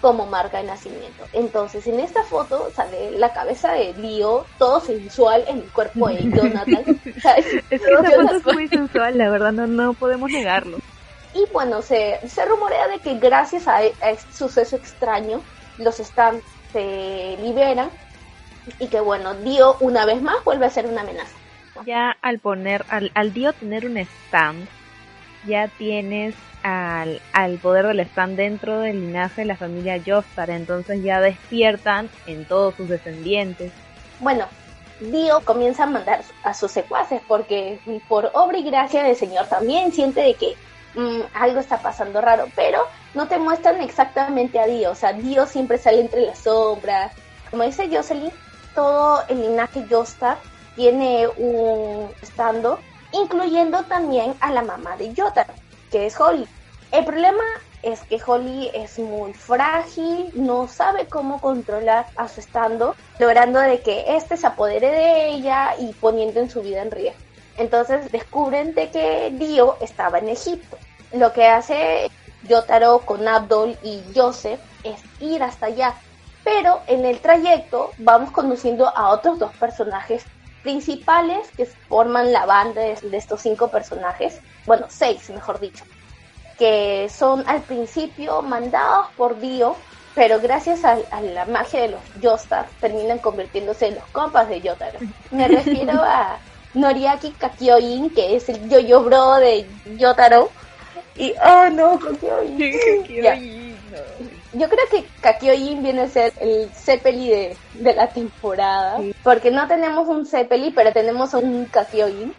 como marca de nacimiento. Entonces, en esta foto sale la cabeza de Dio, todo sensual en el cuerpo de Jonathan. Es que esa foto es muy sensual, la verdad, no, no podemos negarlo. Y bueno, se, se rumorea de que gracias a, este suceso extraño, los stands se liberan y que bueno, Dio una vez más vuelve a ser una amenaza. Ya al poner, al, al Dio tener un stand, ya tienes al, al poder del stand dentro del linaje de la familia Jostar, entonces ya despiertan en todos sus descendientes. Bueno, Dio comienza a mandar a sus secuaces porque por obra y gracia del Señor también siente de que mm, algo está pasando raro, pero no te muestran exactamente a Dio, o sea, Dio siempre sale entre las sombras. Como dice Jocelyn, todo el linaje Jostar tiene un estando, incluyendo también a la mamá de Jotaro que es Holly. El problema es que Holly es muy frágil, no sabe cómo controlar a su estando, logrando de que éste se apodere de ella y poniendo en su vida en riesgo. Entonces descubren de que Dio estaba en Egipto. Lo que hace Yotaro con Abdul y Joseph es ir hasta allá. Pero en el trayecto vamos conociendo a otros dos personajes principales que forman la banda de, estos cinco personajes, bueno, seis mejor dicho, que son al principio mandados por Dio, pero gracias a, la magia de los Yostar terminan convirtiéndose en los compas de Yotaro. Me refiero a Noriaki Kakyoin, que es el yo-yo bro de Yotaro. Y, oh no, Kakyoin. Yo creo que Kakyoin viene a ser el Zeppeli de, de la temporada. Porque no tenemos un Zeppeli, pero tenemos un Kakyoin.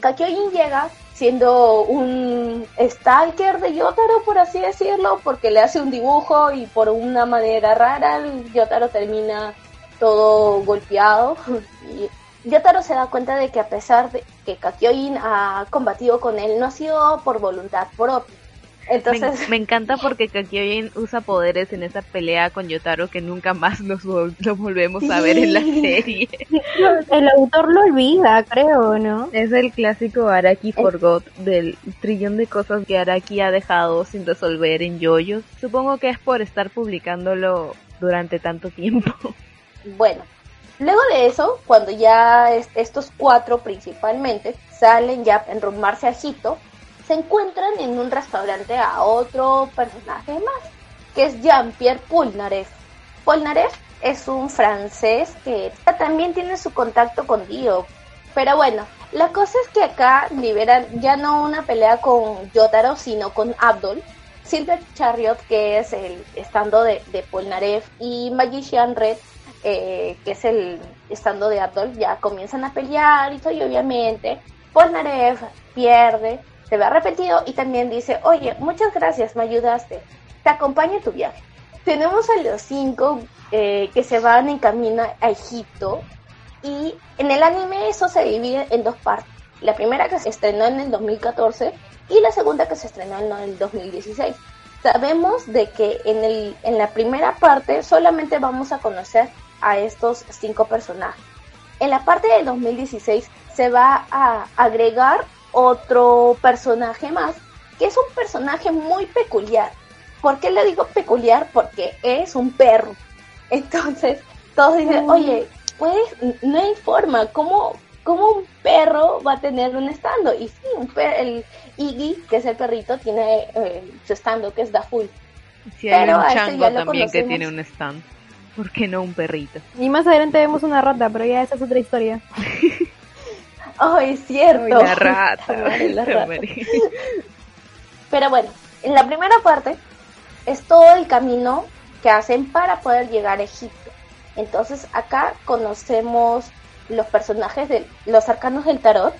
Kakyoin llega siendo un stalker de Yotaro, por así decirlo, porque le hace un dibujo y por una manera rara el Yotaro termina todo golpeado. Y Yotaro se da cuenta de que a pesar de que Kakyoin ha combatido con él, no ha sido por voluntad propia entonces... Me, encanta porque Kakyoin usa poderes en esa pelea con Yotaro que nunca más nos, volvemos a ver en la serie. El autor lo olvida, creo, ¿no? Es el clásico Araki Forgot del trillón de cosas que Araki ha dejado sin resolver en Yoyos. Supongo que es por estar publicándolo durante tanto tiempo. Bueno, Luego de eso, cuando ya estos cuatro principalmente salen ya en rumbarse a Hito, se encuentran en un restaurante a otro personaje más, que es Jean-Pierre Polnareff. Polnareff es un francés que también tiene su contacto con Dio. Pero bueno, la cosa es que acá liberan ya no una pelea con Yotaro, sino con Abdul. Silver Chariot, que es el estando de, de y Magician Red, eh, que es el estando de Abdul, ya comienzan a pelear y todo, obviamente Polnareff pierde se ve arrepentido y también dice, oye, muchas gracias, me ayudaste, te acompaño en tu viaje. Tenemos a los cinco eh, que se van en camino a Egipto y en el anime eso se divide en dos partes. La primera que se estrenó en el 2014 y la segunda que se estrenó en el 2016. Sabemos de que en, el, en la primera parte solamente vamos a conocer a estos cinco personajes. En la parte del 2016 se va a agregar otro personaje más, que es un personaje muy peculiar. ¿Por qué le digo peculiar? Porque es un perro. Entonces, todos dicen, mm. oye, pues no hay forma, ¿cómo, ¿cómo un perro va a tener un estando? Y sí, un el Iggy, que es el perrito, tiene eh, su estando, que es da full. Sí, hay un este chango también que tiene un stand. ¿Por qué no un perrito? Y más adelante vemos una rata, pero ya esa es otra historia. Oh, es cierto. la rata. Pero bueno, en la primera parte es todo el camino que hacen para poder llegar a Egipto. Entonces acá conocemos los personajes de los arcanos del tarot.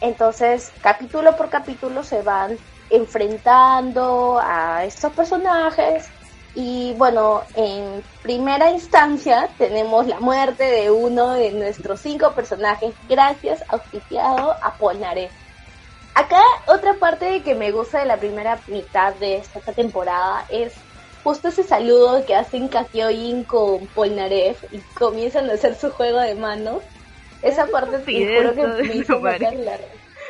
Entonces, capítulo por capítulo se van enfrentando a estos personajes y bueno, en primera instancia tenemos la muerte de uno de nuestros cinco personajes, gracias auspiciado a Polnareff. Acá otra parte que me gusta de la primera mitad de esta temporada es justo ese saludo que hacen Kakyoin con Polnareff y comienzan a hacer su juego de manos. Esa parte te juro que me hizo la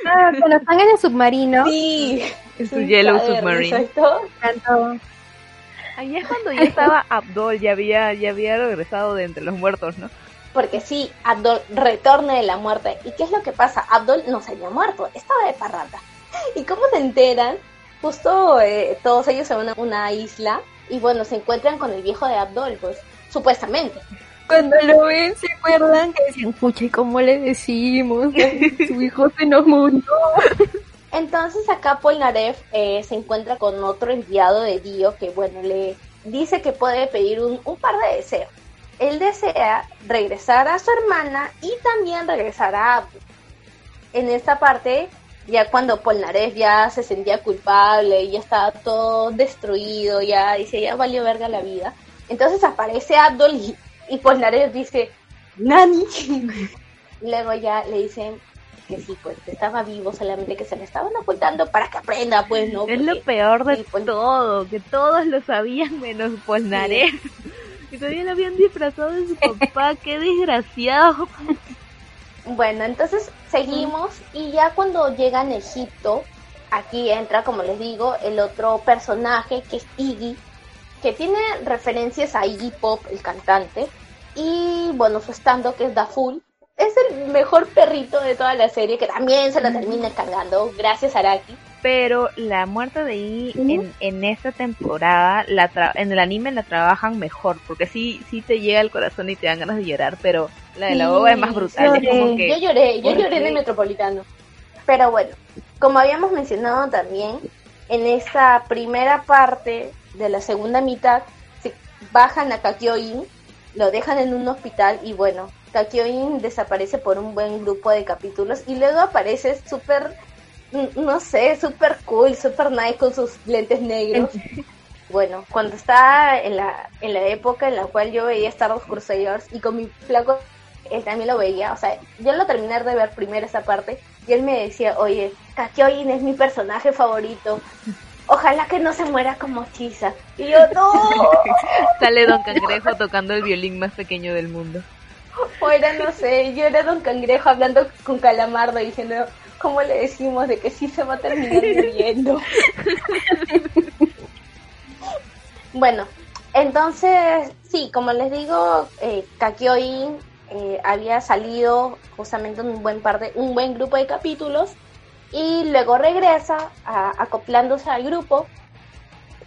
Ah, cuando están en el submarino. Sí, En su Yellow Submarine. Exacto. Ahí es cuando ya estaba Abdol, ya había, ya había regresado de entre los muertos, ¿no? Porque sí, Abdol retorna de la muerte. ¿Y qué es lo que pasa? Abdol no se había muerto, estaba de parrata. ¿Y cómo se enteran? Justo eh, todos ellos se van a una isla y bueno, se encuentran con el viejo de Abdol, pues, supuestamente. Cuando lo ven, ¿se acuerdan? Que decían, pucha, ¿y cómo le decimos? Su hijo se nos murió. Entonces acá Polnareff eh, se encuentra con otro enviado de Dio que, bueno, le dice que puede pedir un, par de deseos. Él desea regresar a su hermana y también regresar a Abdul. En esta parte, ya cuando Polnareff ya se sentía culpable y ya estaba todo destruido, ya dice, ya valió verga la vida. Entonces aparece Abdul y, y Polnareff dice, Nani. Luego ya le dicen que sí, pues estaba vivo, solamente que se le estaban ocultando para que aprenda, pues, ¿no? Es lo peor de sí, pues- todo, que todos lo sabían menos Polnareff. Y todavía lo habían disfrazado de su papá, qué desgraciado. Bueno, entonces seguimos y ya cuando llegan a Egipto, aquí entra, como les digo, el otro personaje que es Iggy, que tiene referencias a Iggy Pop, el cantante, y bueno, su estando que es Daful. Es el mejor perrito de toda la serie, que también se lo termina cargando, gracias a Araki. Pero la muerte de Iggy en, en esta temporada, la tra- en el anime la trabajan mejor, porque sí, sí te llega al corazón y te dan ganas de llorar, pero la de la Sí, boba es más brutal, es como lloré. que... Yo lloré, yo ¿Por lloré en qué? el Metropolitano. Pero bueno, como habíamos mencionado también, en esta primera parte de la segunda mitad, se bajan a Kakyoin, lo dejan en un hospital y bueno, Kakyoin desaparece por un buen grupo de capítulos y luego aparece súper, mm, no sé, súper cool, súper nice con sus lentes negros. Bueno, cuando estaba en la, en la época en la cual yo veía Star Wars Crusaders y con mi flaco él también lo veía, o sea, yo lo terminé de ver primero esa parte y él me decía, oye, Kakyoin es mi personaje favorito, ojalá que no se muera como Chisa. Y yo, no, Sale Don Cangrejo tocando el violín más pequeño del mundo. O era, no sé, yo era Don Cangrejo hablando con Calamardo diciendo, ¿cómo le decimos de que sí se va a terminar muriendo? bueno, entonces, sí, como les digo, eh, Kakyoin eh, había salido justamente un buen par de, un buen grupo de capítulos y luego regresa a- acoplándose al grupo.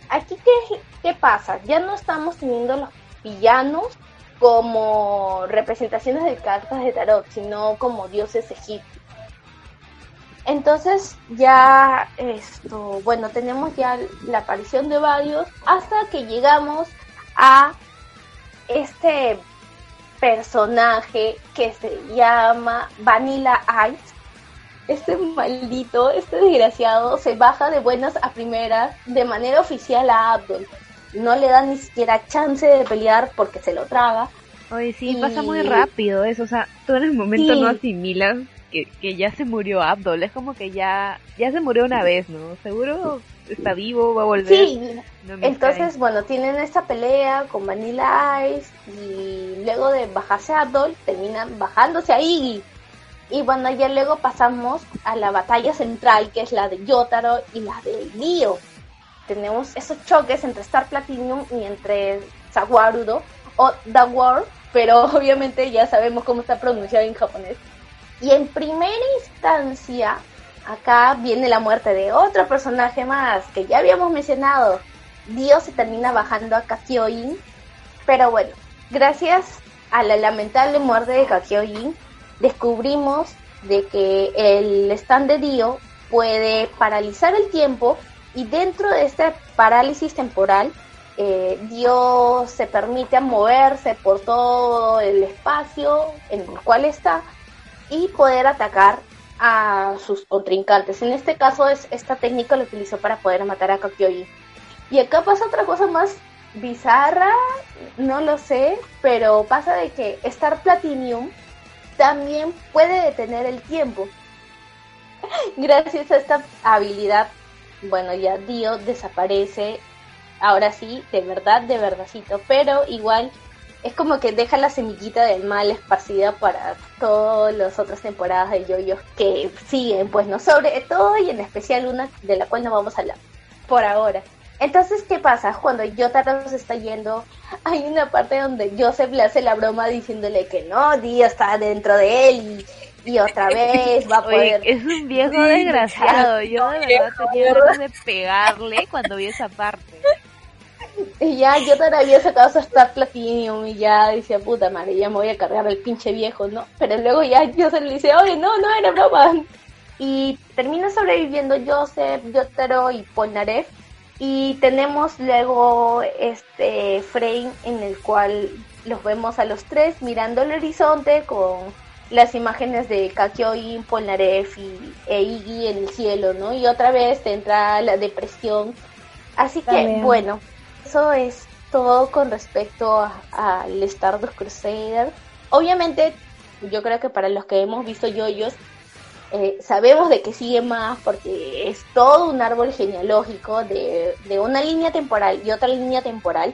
Aquí, ¿qué, ¿qué pasa? Ya no estamos teniendo los villanos como representaciones de cartas de tarot, sino como dioses egipcios. Entonces ya esto, bueno, tenemos ya la aparición de varios hasta que llegamos a este personaje que se llama Vanilla Ice. Este maldito, este desgraciado se baja de buenas a primeras de manera oficial a Abdul. No le da ni siquiera chance de pelear porque se lo traga. Oye, sí, Y- pasa muy rápido eso, o sea, tú en el momento Sí. no asimilas que, que ya se murió Abdul, es como que ya, ya se murió una vez, ¿no? Seguro está vivo, va a volver. Sí, No Entonces, cae. bueno, tienen esta pelea con Vanilla Ice y luego de bajarse a Abdul, terminan bajándose a Iggy. Y bueno, ya luego pasamos a la batalla central, que es la de Yotaro y la de Dio. Tenemos esos choques entre Star Platinum y entre Saguarudo o The War, pero obviamente ya sabemos cómo está pronunciado en japonés. Y en primera instancia, acá viene la muerte de otro personaje más que ya habíamos mencionado. Dios se termina bajando a Kakyoin. Pero bueno, gracias a la lamentable muerte de Kakyoin, descubrimos de que el stand de Dio puede paralizar el tiempo y dentro de este parálisis temporal, eh, Dio se permite moverse por todo el espacio en el cual está y poder atacar a sus contrincantes. En este caso es esta técnica lo utilizó para poder matar a Kakyoin. Y acá pasa otra cosa más bizarra, no lo sé, pero pasa de que Star Platinum también puede detener el tiempo. Gracias a esta habilidad, bueno, ya Dio desaparece ahora sí, de verdad, de verdadcito, pero igual es como que deja la semillita del mal esparcida para todas las otras temporadas de Yoyos que siguen, pues no, sobre todo y en especial una de la cual no vamos a hablar por ahora. Entonces, ¿qué pasa? Cuando Yotaro se está yendo, hay una parte donde Joseph le hace la broma diciéndole que no, Dio está dentro de él y, otra vez va a poder... es un viejo desgraciado, yo de verdad tenía ganas de pegarle cuando vi esa parte. Y ya yo todavía sacado su Star Platinum y ya decía, puta madre, ya me voy a cargar el pinche viejo, ¿no? Pero luego ya Joseph le dice, oye, no, no era broma. Y termina sobreviviendo Joseph, Yotaro y Polnareff. Y tenemos luego este frame en el cual los vemos a los tres mirando el horizonte con las imágenes de Kakyoin, Polnareff y Eigi en el cielo, ¿no? Y otra vez entra la depresión. Así que, bueno, eso es todo con respecto al Stardust Crusader. Obviamente, yo creo que para los que hemos visto yoyos, eh, sabemos de que sigue más porque es todo un árbol genealógico de, de una línea temporal y otra línea temporal,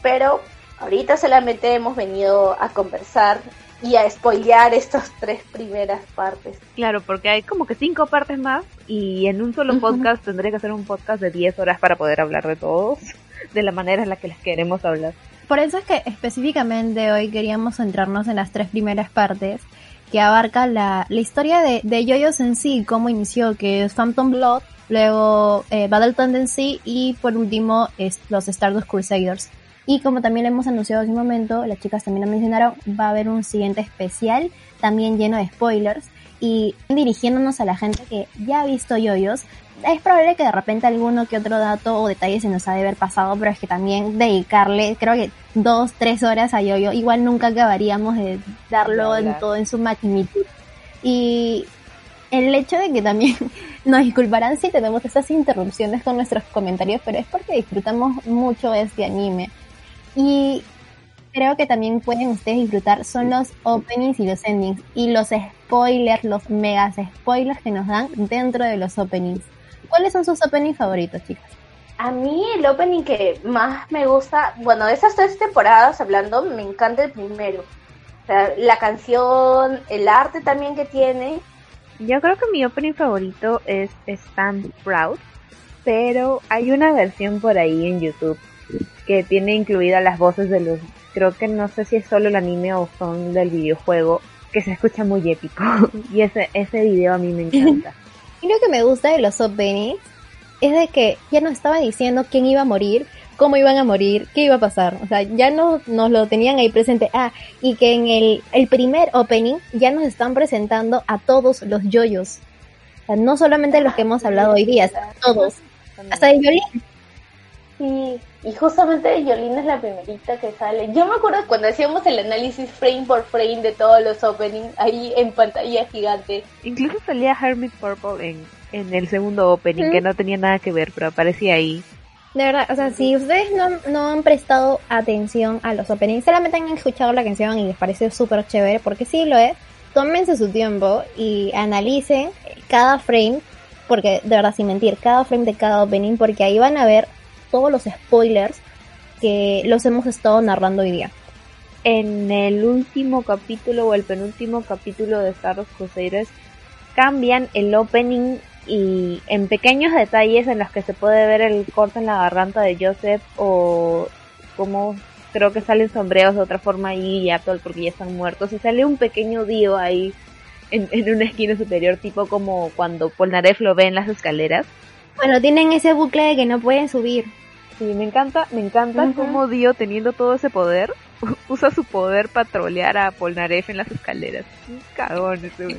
pero ahorita solamente hemos venido a conversar y a spoilear estas tres primeras partes. Claro, porque hay como que cinco partes más y en un solo podcast tendré que hacer un podcast de 10 horas para poder hablar de todos de la manera en la que les queremos hablar. Por eso es que específicamente hoy queríamos centrarnos en las tres primeras partes que abarca la, la historia de, de Yoyos en sí, cómo inició, que es Phantom Blood, luego eh, Battle Tendency y por último es los Stardust Crusaders. Y como también hemos anunciado hace un momento, las chicas también lo mencionaron, va a haber un siguiente especial, también lleno de spoilers. Y dirigiéndonos a la gente que ya ha visto yoyos, es probable que de repente alguno que otro dato o detalle se nos ha de haber pasado, pero es que también dedicarle, creo que dos, tres horas a yoyo, igual nunca acabaríamos de darlo en todo en su magnitud. Y el hecho de que también nos disculparán si tenemos esas interrupciones con nuestros comentarios, pero es porque disfrutamos mucho este anime. Y creo que también pueden ustedes disfrutar son los openings y los endings y los spoilers, los megas spoilers que nos dan dentro de los openings. ¿Cuáles son sus openings favoritos, chicas? A mí el opening que más me gusta, bueno, de esas tres temporadas hablando, me encanta el primero. O sea, la canción, el arte también que tiene. Yo creo que mi opening favorito es Stand Proud, pero hay una versión por ahí en YouTube que tiene incluidas las voces de los, creo que no sé si es solo el anime o son del videojuego, que se escucha muy épico. y ese, ese video a mí me encanta. Y lo que me gusta de los openings es de que ya nos estaba diciendo quién iba a morir, cómo iban a morir, qué iba a pasar. O sea, ya no, nos lo tenían ahí presente. Ah, y que en el, el primer opening ya nos están presentando a todos los yoyos. O sea, no solamente los que hemos hablado hoy día, todos. Hasta de violín. Sí, y justamente Yolina es la primerita que sale. Yo me acuerdo cuando hacíamos el análisis frame por frame de todos los openings ahí en pantalla gigante. Incluso salía Hermit Purple en, en el segundo opening, que no tenía nada que ver, pero aparecía ahí. De verdad, o sea, si ustedes no, no han prestado atención a los openings, solamente han escuchado la canción y les parece súper chévere, porque sí lo es, tómense su tiempo y analicen cada frame, porque de verdad, sin mentir, cada frame de cada opening, porque ahí van a ver todos los spoilers que los hemos estado narrando hoy día. En el último capítulo o el penúltimo capítulo de Star Wars Crusaders cambian el opening y en pequeños detalles en los que se puede ver el corte en la garganta de Joseph o como creo que salen sombreros de otra forma ahí y todo porque ya están muertos y sale un pequeño Dio ahí en, en una esquina superior tipo como cuando Polnareff lo ve en las escaleras. Bueno, tienen ese bucle de que no pueden subir. Sí, me encanta, me encanta cómo Dio, teniendo todo ese poder, usa su poder para trolear a Polnareff en las escaleras. Un cagón ese y,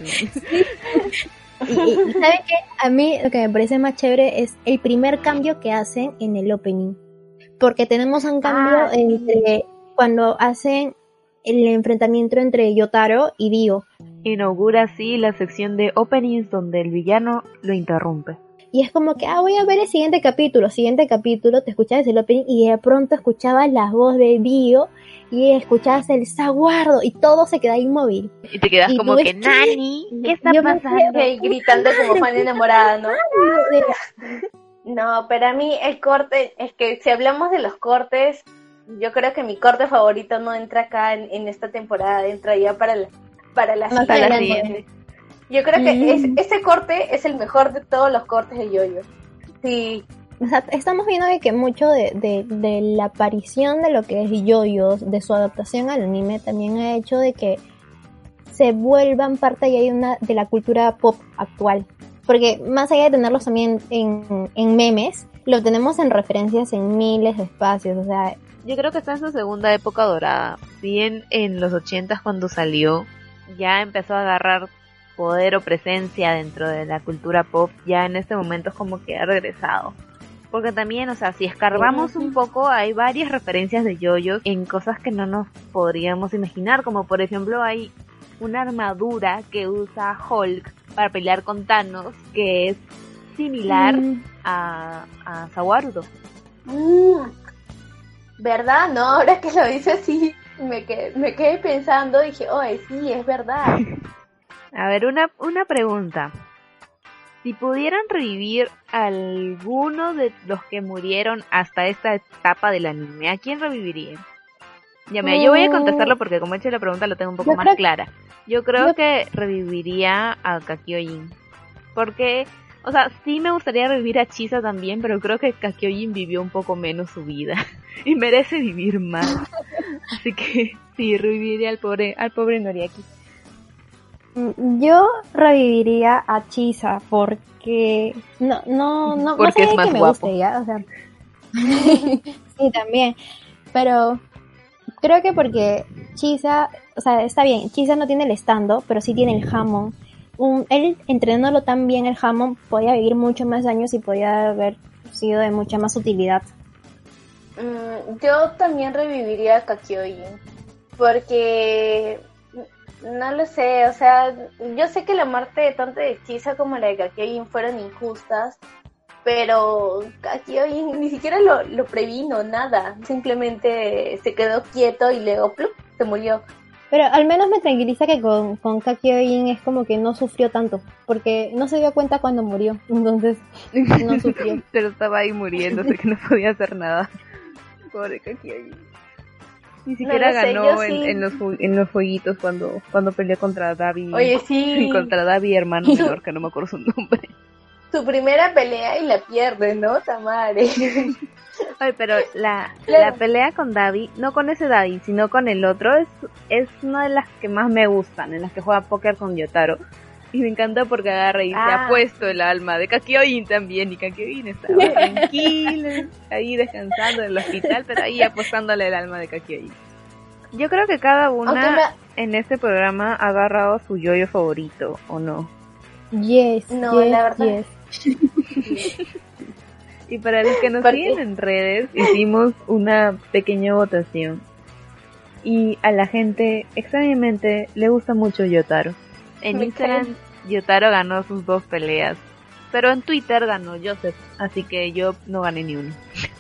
y, ¿sabe qué? A mí lo que me parece más chévere es el primer cambio que hacen en el opening. Porque tenemos un cambio ah, entre cuando hacen el enfrentamiento entre Yotaro y Dio. Inaugura así la sección de openings donde el villano lo interrumpe. Y es como que, ah, voy a ver el siguiente capítulo, siguiente capítulo, te escuchabas el opening y de pronto escuchabas la voz de Dio y escuchabas el saguardo y todo se queda inmóvil. Y te quedas como que, Nani, ¿qué está pasando? gritando como fan enamorada, ¿no? No, para mí el corte, es que si hablamos de los cortes, yo creo que mi corte favorito no entra acá en, esta temporada, entra ya para la, para la, siguiente. Yo creo que mm. ese corte es el mejor de todos los cortes de Yoyo. Sí. estamos viendo de que mucho de, de, la aparición de lo que es Yoyo, de su adaptación al anime, también ha hecho de que se vuelvan parte ya de, una, de la cultura pop actual. Porque más allá de tenerlos también en, en memes, lo tenemos en referencias en miles de espacios. O sea, yo creo que está en su segunda época dorada. Bien en los ochentas cuando salió, ya empezó a agarrar poder o presencia dentro de la cultura pop, ya en este momento es como que ha regresado. Porque también, o sea, si escarbamos un poco, hay varias referencias de yoyos en cosas que no nos podríamos imaginar, como por ejemplo hay una armadura que usa Hulk para pelear con Thanos, que es similar mm. a, a Sawarudo. Mm. ¿Verdad? No, ahora que lo dice así, me quedé, me quedé pensando, dije, oh, sí, es verdad. A ver, una, una pregunta. Si pudieran revivir alguno de los que murieron hasta esta etapa del anime, ¿a quién revivirían? Ya mira, yo voy a contestarlo porque como he hecho la pregunta lo tengo un poco más clara. Yo creo que reviviría a Kakyoin. Porque, o sea, sí me gustaría revivir a Chisa también, pero creo que Kakyoin vivió un poco menos su vida. y merece vivir más. Así que sí, reviviría al pobre, al pobre Noriaki. Mm, yo reviviría a Chisa porque no, no, no, porque es más que me guapo. Guste, ¿ya? O sea, sí, también. Pero creo que porque Chisa, o sea, está bien, Chisa no tiene el estando, pero sí tiene el jamón. Un, él entrenándolo tan bien el jamón podía vivir muchos más años y podía haber sido de mucha más utilidad. Mm, yo también reviviría a Kakyoin porque no lo sé, o sea, yo sé que la muerte tanto de Chisa como la de Kakyoin fueron injustas, pero Kakyoin ni siquiera lo, lo previno, nada, simplemente se quedó quieto y luego ¡plup! se murió. Pero al menos me tranquiliza que con, con Kakyoin es como que no sufrió tanto, porque no se dio cuenta cuando murió, entonces no sufrió. Pero estaba ahí muriéndose que no podía hacer nada. Pobre Kakyoin. Ni siquiera ganó en, los, en los jueguitos cuando, cuando peleó contra Davi. Oye, sí. Contra Davi, hermano menor, que no me acuerdo su nombre. Su primera pelea y la pierde, ¿no? Tamare. Ay, pero la, la pelea con Davi, no con ese Davi, sino con el otro, es, es una de las que más me gustan, en las que juega póker con Yotaro. Y me encanta porque agarra y se ha ah. puesto el alma de Kakyoin también. Y Kakyoin está tranquilo, ahí descansando en el hospital, pero ahí apostándole el alma de Kakyoin. Yo creo que cada una en este programa ha agarrado su yoyo favorito, ¿o no? Yes, no, la verdad. y para los que nos siguen en redes, hicimos una pequeña votación. Y a la gente, extrañamente, le gusta mucho Yotaro. En Instagram Yotaro ganó sus dos peleas. Pero en Twitter ganó Joseph, así que yo no gané ni uno.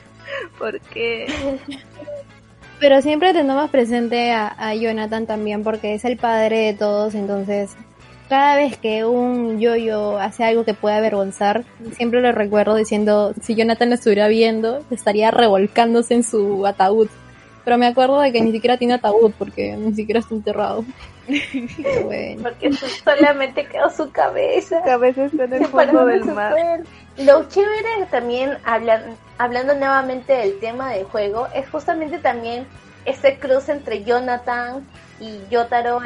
porque... Pero siempre tenemos presente a, a, Jonathan también porque es el padre de todos, entonces cada vez que un yoyo hace algo que puede avergonzar, siempre lo recuerdo diciendo, si Jonathan lo estuviera viendo, estaría revolcándose en su ataúd. Pero me acuerdo de que ni siquiera tiene ataúd porque ni siquiera está enterrado. Porque solamente quedó su cabeza. Su cabeza está en el fondo del mar. Lo chévere también, hablan, hablando nuevamente del tema del juego, es justamente también ese cruce entre Jonathan y Yotaro.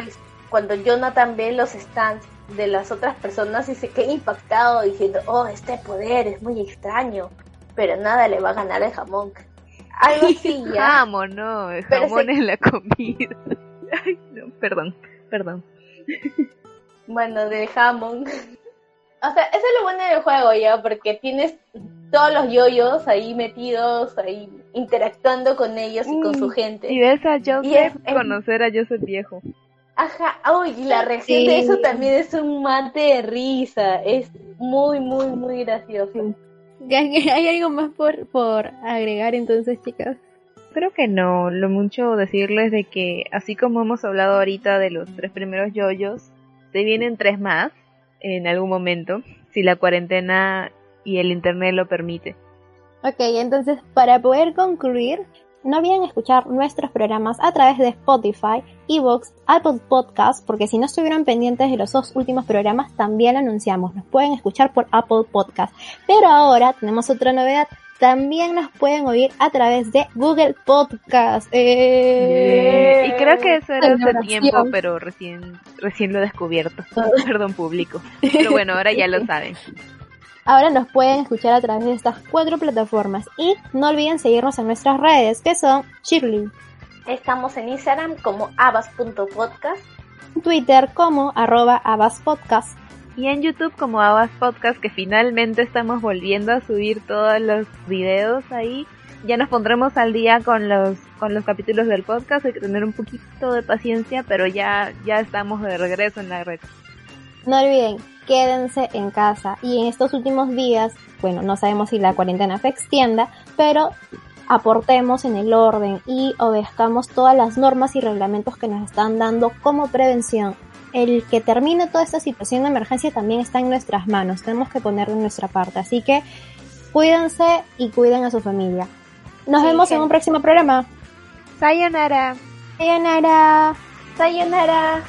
Cuando Jonathan ve los stands de las otras personas y se queda impactado diciendo, oh, este poder es muy extraño, pero nada le va a ganar el jamón algo así ya. Jamón, no, el jamón es la comida. Perdón, perdón. Bueno, de jamón. O sea, eso es lo bueno del juego ya, porque tienes todos los yoyos ahí metidos, ahí interactuando con ellos y con su mm, gente. Y ves a Joseph conocer a Joseph viejo. Ajá, uy, y la reacción de eso también es un mate de risa, es muy, muy, muy gracioso. ¿Hay algo más por, por agregar entonces, chicas? Creo que no, lo mucho decirles de que así como hemos hablado ahorita de los tres primeros yoyos, se vienen tres más en algún momento. Si la cuarentena y el internet lo permite. Ok, entonces para poder concluir, no olviden escuchar nuestros programas a través de Spotify, Evox, Apple Podcasts, porque si no estuvieron pendientes de los dos últimos programas, también lo anunciamos. Nos pueden escuchar por Apple Podcasts. Pero ahora tenemos otra novedad. También nos pueden oír a través de Google Podcasts. ¡Eh! Y creo que eso era hace tiempo, pero recién, recién lo he descubierto. Perdón, público. Pero bueno, ahora ya lo saben. Ahora nos pueden escuchar a través de estas cuatro plataformas y no olviden seguirnos en nuestras redes que son Shirley. Estamos en Instagram como abas.podcast, Twitter como arroba abaspodcast y en YouTube como Abas Podcast que finalmente estamos volviendo a subir todos los videos ahí. Ya nos pondremos al día con los con los capítulos del podcast, hay que tener un poquito de paciencia, pero ya ya estamos de regreso en la red. No olviden, quédense en casa. Y en estos últimos días, bueno, no sabemos si la cuarentena se extienda, pero aportemos en el orden y obedezcamos todas las normas y reglamentos que nos están dando como prevención. El que termine toda esta situación de emergencia también está en nuestras manos, tenemos que poner de nuestra parte, así que cuídense y cuiden a su familia. Nos vemos en un próximo programa. Sayonara. Sayonara. Sayonara.